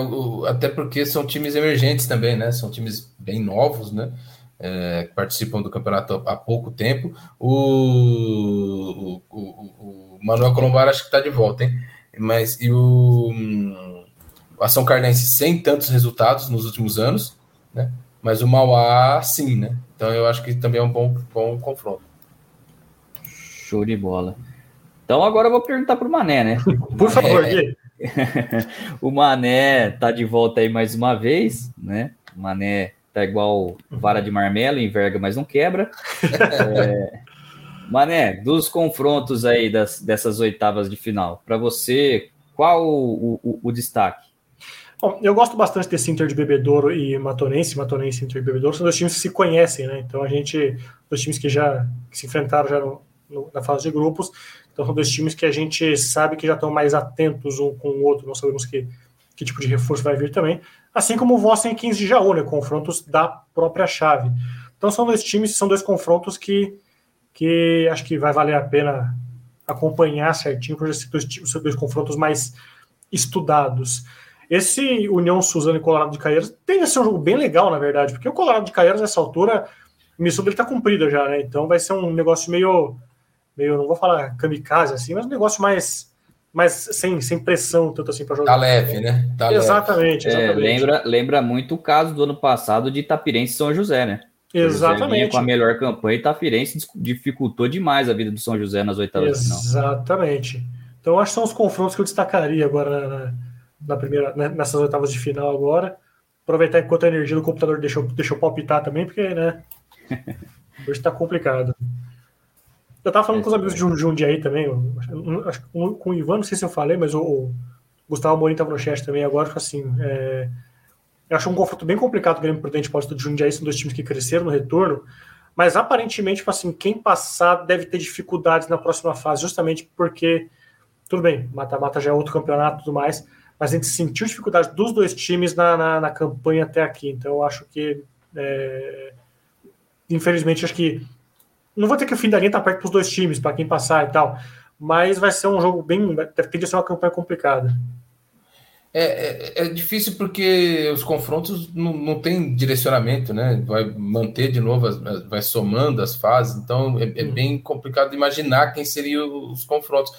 até porque são times emergentes também, né? São times bem novos, né? É, participam do campeonato há pouco tempo. O, o, o, o Manuel Colombar acho que está de volta, hein? Mas e o, o Ação Cardense sem tantos resultados nos últimos anos, né? Mas o Mauá, sim, né? Então eu acho que também é um bom, bom confronto. Show de bola. Então agora eu vou perguntar para o Mané, né? <laughs> Por favor, Gui. <laughs> o Mané tá de volta aí mais uma vez, né? O Mané tá igual vara de marmelo, enverga, mas não quebra. <laughs> É... Mané, dos confrontos aí das, dessas oitavas de final, para você, qual o, o, o, destaque? Bom, eu gosto bastante desse Inter de Bebedouro e Matonense, Matonense e Inter de Bebedouro, são dois times que se conhecem, né? Então a gente, dois times que já que se enfrentaram já no, no, na fase de grupos, então são dois times que a gente sabe que já estão mais atentos um com o outro, nós sabemos que, que tipo de reforço vai vir também. Assim como o Vossen e 15 de Jaú, né, confrontos da própria chave. Então são dois times, são dois confrontos que, que acho que vai valer a pena acompanhar certinho, por esses dois, dois confrontos mais estudados. Esse União Suzano e Colorado de Caeiras tem a ser um jogo bem legal, na verdade, porque o Colorado de Caeiras, nessa altura, a missão dele está cumprida já, né? Então vai ser um negócio meio meio, não vou falar kamikaze assim, mas um negócio mais, mais sem, sem pressão, tanto assim para jogar. Tá leve, né? Tá exatamente, leve. exatamente. É, lembra, lembra muito o caso do ano passado de Itapirense e São José, né? Exatamente. com a melhor campanha, Itapirense dificultou demais a vida do São José nas oitavas de final. Exatamente. Então, acho que são os confrontos que eu destacaria agora na, na primeira, né, nessas oitavas de final agora. Aproveitar enquanto a energia do computador deixou, deixou palpitar também, porque, né? <laughs> Hoje está complicado. Eu tava falando é, com os amigos de Jundiaí também, acho com o Ivan, não sei se eu falei, mas o, o Gustavo Morim tava no chat também agora, assim, é, eu acho um confronto bem complicado o Grêmio Prudente Paulista de Jundiaí, são dois times que cresceram no retorno, mas aparentemente, assim, quem passar deve ter dificuldades na próxima fase, justamente porque, tudo bem, mata-mata já é outro campeonato e tudo mais, mas a gente sentiu dificuldade dos dois times na, na, na campanha até aqui, então eu acho que, é, infelizmente, acho que não vou ter que o fim da linha tá perto para os dois times, para quem passar e tal. Mas vai ser um jogo bem. Deve ser uma campanha complicada. É, é, é, difícil porque os confrontos não, não tem direcionamento, né? Vai manter de novo, as, vai somando as fases, então é, é, bem complicado imaginar quem seriam os confrontos.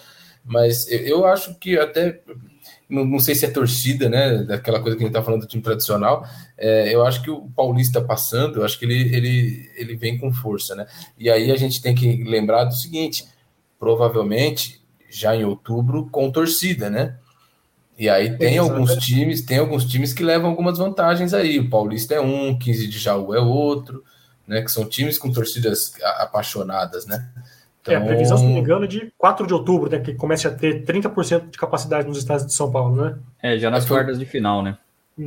Mas eu, eu acho que até não, não, sei se é torcida, né? Daquela coisa que a gente tá falando do time tradicional. É, eu acho que o Paulista passando, eu acho que ele, ele, ele vem com força, né? E aí a gente tem que lembrar do seguinte: provavelmente já em outubro com torcida, né? E aí tem alguns times, tem alguns times que levam algumas vantagens aí. O Paulista é um, 15 de Jaú é outro, né? Que são times com torcidas apaixonadas, né? Então... É, a previsão, se não me engano, é de 4 de outubro, né, que comece a ter 30% de capacidade nos estados de São Paulo, né? É, já nas quartas de final, né?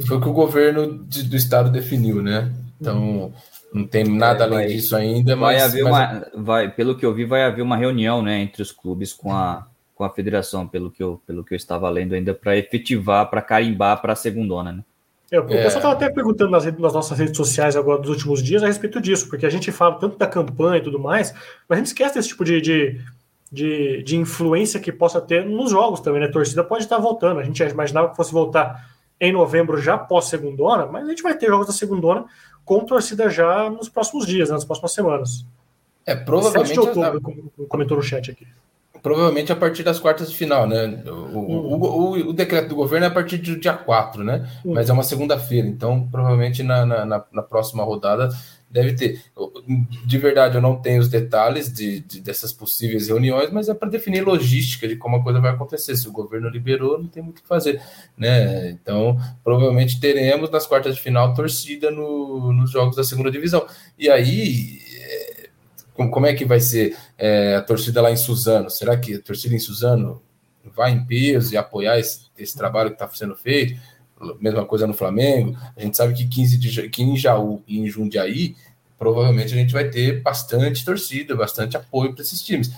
Foi o que o governo de, do estado definiu, né? Então, não tem nada é, além vai, disso ainda, vai mas, haver mas... uma, vai, pelo que eu vi, vai haver uma reunião, né, entre os clubes com a, com a federação, pelo que eu, pelo que eu estava lendo ainda, para efetivar, para carimbar para a segundona, né? É, o pessoal estava até perguntando nas, nas, nossas redes sociais agora dos últimos dias a respeito disso, porque a gente fala tanto da campanha e tudo mais, mas a gente esquece desse tipo de, de, de, de influência que possa ter nos jogos também, né? A torcida pode estar voltando. A gente imaginava que fosse voltar em novembro já pós-segundona, mas a gente vai ter jogos da segundona com torcida já nos próximos dias, né, nas próximas semanas. É, provavelmente. 7 de outubro, a... comentou no chat aqui. Provavelmente a partir das quartas de final, né? O, o, o, o, decreto do governo é a partir do dia 4, né? Mas é uma segunda-feira, então provavelmente na, na, na, próxima rodada deve ter. De verdade, eu não tenho os detalhes de, de dessas possíveis reuniões, mas é para definir logística de como a coisa vai acontecer. Se o governo liberou, não tem muito o que fazer, né? Então, provavelmente teremos nas quartas de final torcida no, nos jogos da segunda divisão. E aí como é que vai ser é, a torcida lá em Suzano? Será que a torcida em Suzano vai em peso e apoiar esse, esse trabalho que está sendo feito? Mesma coisa no Flamengo. A gente sabe que 15 de que em Jaú e em Jundiaí provavelmente a gente vai ter bastante torcida, bastante apoio para esses times.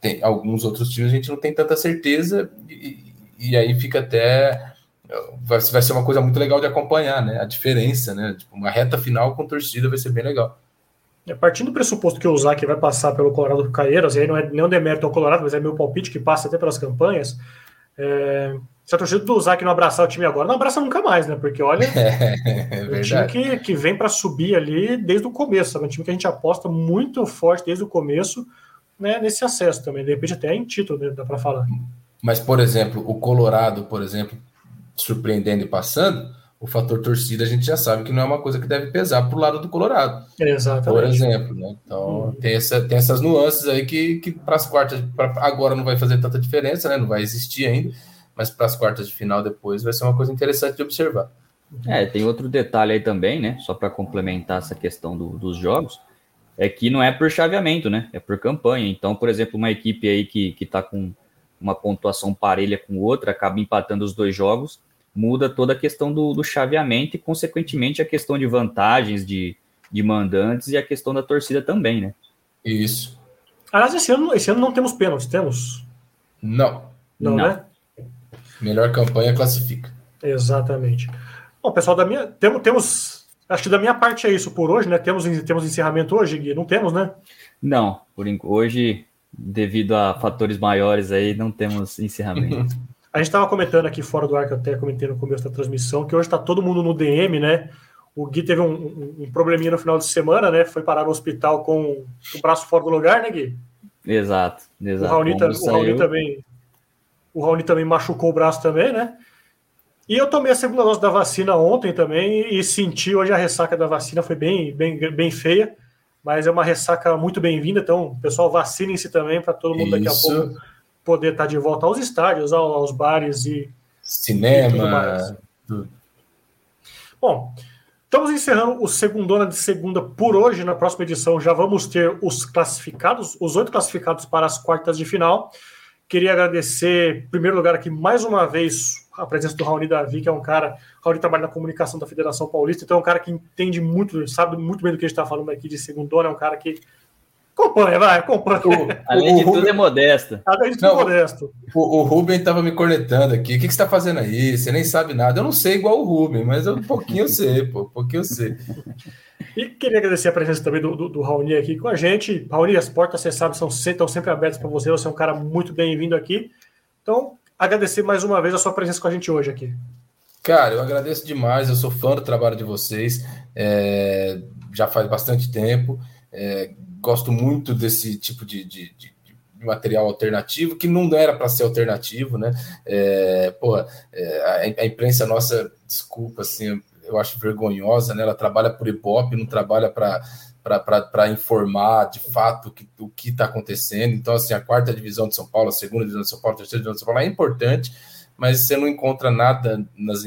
Tem alguns outros times a gente não tem tanta certeza e, e aí fica até vai, vai ser uma coisa muito legal de acompanhar, né? A diferença, né? Tipo, uma reta final com torcida vai ser bem legal. É, partindo do pressuposto que o Zac vai passar pelo Colorado Caeiras, e aí não é nem um demérito ao Colorado, mas é meu palpite que passa até pelas campanhas. É, se a torcida do Zac não abraçar o time agora, não abraça nunca mais, né? Porque olha, <laughs> é, é um time que, que vem para subir ali desde o começo, sabe? Um time que a gente aposta muito forte desde o começo né, nesse acesso também. De repente, até em título, né, dá para falar. Mas, por exemplo, o Colorado, por exemplo, surpreendendo e passando, o fator torcida a gente já sabe que não é uma coisa que deve pesar para o lado do Colorado. Exatamente. Por exemplo, né? Então uhum. tem, essa, tem essas nuances aí que, que para as quartas, pra, agora não vai fazer tanta diferença, né? Não vai existir ainda, mas para as quartas de final depois vai ser uma coisa interessante de observar. É, tem outro detalhe aí também, né? Só para complementar essa questão do, dos jogos, é que não é por chaveamento, né? É por campanha. Então, por exemplo, uma equipe aí que, que tá com uma pontuação parelha com outra, acaba empatando os dois jogos, muda toda a questão do, do chaveamento e, consequentemente, a questão de vantagens de, de mandantes e a questão da torcida também, né? Isso. Aliás, esse ano, esse ano não temos pênaltis, temos? Não. Não, não. né? Melhor campanha classifica. Exatamente. Bom, pessoal, da minha, temos, temos. Acho que da minha parte é isso por hoje, né? Temos, temos encerramento hoje, Gui? Não temos, né? Não, por hoje, devido a fatores maiores aí, não temos encerramento. <laughs> A gente estava comentando aqui fora do ar, que eu até comentei no começo da transmissão, que hoje está todo mundo no DM, né? O Gui teve um, um, um, probleminha no final de semana, né? Foi parar no hospital com o braço fora do lugar, né, Gui? Exato, exato. O Raoni, o Raoni também. O Raoni também machucou o braço também, né? E eu tomei a segunda dose da vacina ontem também e senti hoje a ressaca da vacina foi bem, bem, bem feia, mas é uma ressaca muito bem-vinda. Então, pessoal, vacinem-se também para todo mundo Isso. daqui a pouco poder estar tá de volta aos estádios, aos bares e cinema. E Bom, estamos encerrando o Segundona de Segunda por hoje. Na próxima edição já vamos ter os classificados, os oito classificados para as quartas de final. Queria agradecer, em primeiro lugar, aqui mais uma vez a presença do Raoni Davi, que é um cara. Raoni trabalha na comunicação da Federação Paulista, então é um cara que entende muito, sabe muito bem do que a gente está falando aqui de segundona, é um cara que Acompanha, vai, acompanha. Além de tudo, é modesto. Além de tudo, não, modesto. O, o Ruben estava me cornetando aqui. O que, que você está fazendo aí? Você nem sabe nada. Eu não sei igual o Ruben, mas eu, um pouquinho eu sei, pô. Um pouquinho eu sei. E queria agradecer a presença também do, do, do Raoni aqui com a gente. Raoni, as portas, você sabe, são, estão sempre abertas para você. Você é um cara muito bem-vindo aqui. Então, agradecer mais uma vez a sua presença com a gente hoje aqui. Cara, eu agradeço demais. Eu sou fã do trabalho de vocês. É, já faz bastante tempo. É, gosto muito desse tipo de, de, de, material alternativo, que não era para ser alternativo, né? É, pô, é, a, imprensa nossa, desculpa, assim, eu acho vergonhosa, né? Ela trabalha por Ibope, não trabalha para para informar de fato que, o que está acontecendo. Então, assim, a quarta divisão de São Paulo, a segunda divisão de São Paulo, a terceira divisão de São Paulo é importante, mas você não encontra nada nas,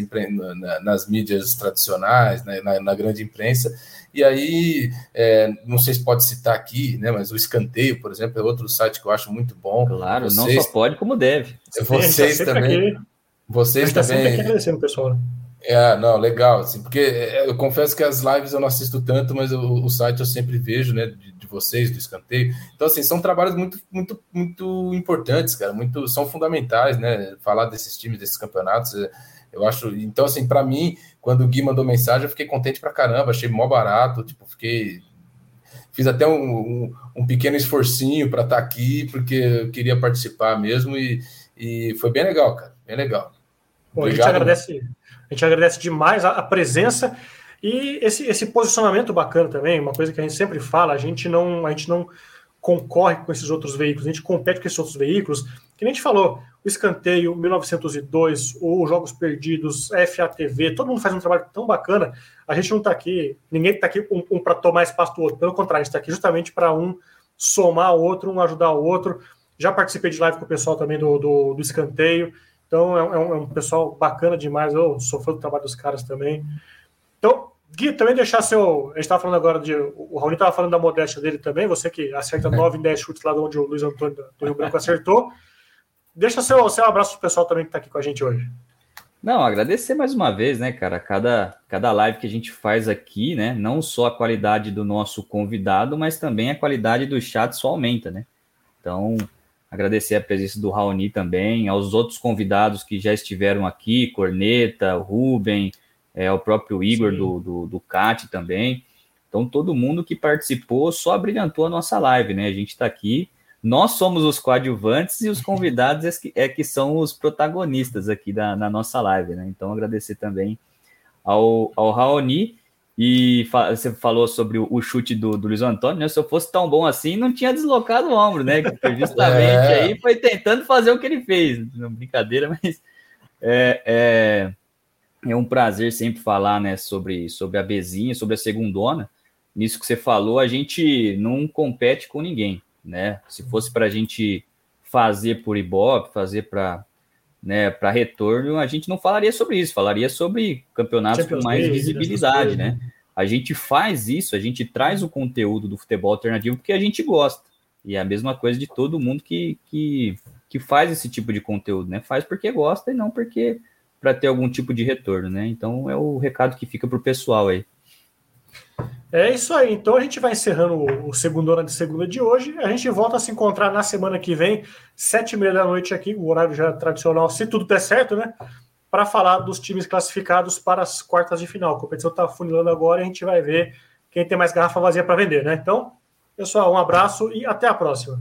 nas mídias tradicionais, né, na, na grande imprensa. E aí, é, não sei se pode citar aqui, né? Mas o Escanteio, por exemplo, é outro site que eu acho muito bom. Claro, vocês, não só pode, como deve. Vocês tá também. Aqui. Vocês tá também. Sempre agradecendo pessoal. É, não, legal, assim, porque é, eu confesso que as lives eu não assisto tanto, mas o, o site eu sempre vejo, né, de, de, vocês, do escanteio. Então, assim, são trabalhos muito, muito, muito importantes, cara, muito, são fundamentais, né, falar desses times, desses campeonatos, é, eu acho, então, assim, para mim, quando o Gui mandou mensagem, eu fiquei contente pra caramba, achei mó barato, tipo, fiquei. Fiz até um, um, um pequeno esforcinho para estar tá aqui, porque eu queria participar mesmo, e, e foi bem legal, cara, bem legal. Bom, a, gente agradece, a gente agradece demais a, a presença e esse, esse posicionamento bacana também, uma coisa que a gente sempre fala, a gente não, a gente não concorre com esses outros veículos, a gente compete com esses outros veículos, que nem a gente falou, o Escanteio, 1902, os Jogos Perdidos, FATV, todo mundo faz um trabalho tão bacana. A gente não está aqui, ninguém está aqui um, um para tomar espaço do outro, pelo contrário, a gente está aqui justamente para um somar o outro, um ajudar o outro. Já participei de live com o pessoal também do, do, do Escanteio, então é, é, um, é um pessoal bacana demais. Eu sou fã do trabalho dos caras também. Então, Gui, também deixar seu. A gente estava falando agora de. O Raoni estava falando da modéstia dele também, você que acerta 9 em 10 chutes lá de onde o Luiz Antônio do Rio Branco acertou. Deixa seu, seu abraço pro pessoal também que está aqui com a gente hoje. Não, agradecer mais uma vez, né, cara? Cada, cada live que a gente faz aqui, né? Não só a qualidade do nosso convidado, mas também a qualidade do chat só aumenta, né? Então, agradecer a presença do Raoni também, aos outros convidados que já estiveram aqui, Corneta, Ruben, é, o próprio Igor do, do, do CAT também. Então, todo mundo que participou só brilhantou a nossa live, né? A gente está aqui nós somos os coadjuvantes e os <laughs> convidados é que, é que são os protagonistas aqui da, na nossa live, né? Então, agradecer também ao, ao Raoni. E fa você falou sobre o, o chute do, do, Luiz Antônio, né? Se eu fosse tão bom assim, não tinha deslocado o ombro, né? Que justamente <laughs> é. aí foi tentando fazer o que ele fez. Brincadeira, <laughs> mas é, é, é, um prazer sempre falar né, sobre, sobre a Bezinha, sobre a segundona. Nisso que você falou, a gente não compete com ninguém né? Se fosse para a gente fazer por Ibope, fazer para né, para retorno, a gente não falaria sobre isso, falaria sobre campeonatos Champions com mais League, visibilidade, né? A gente faz isso, a gente traz o conteúdo do futebol alternativo porque a gente gosta. E é a mesma coisa de todo mundo que, que, que faz esse tipo de conteúdo, né? Faz porque gosta e não porque para ter algum tipo de retorno, né? Então é o recado que fica para o pessoal aí. É isso aí. Então a gente vai encerrando o, segundo ano de segunda de hoje. A gente volta a se encontrar na semana que vem, sete e meia da noite aqui, o horário já tradicional, se tudo der certo, né? Para falar dos times classificados para as quartas de final. A competição está funilando agora e a gente vai ver quem tem mais garrafa vazia para vender, né? Então, pessoal, um abraço e até a próxima.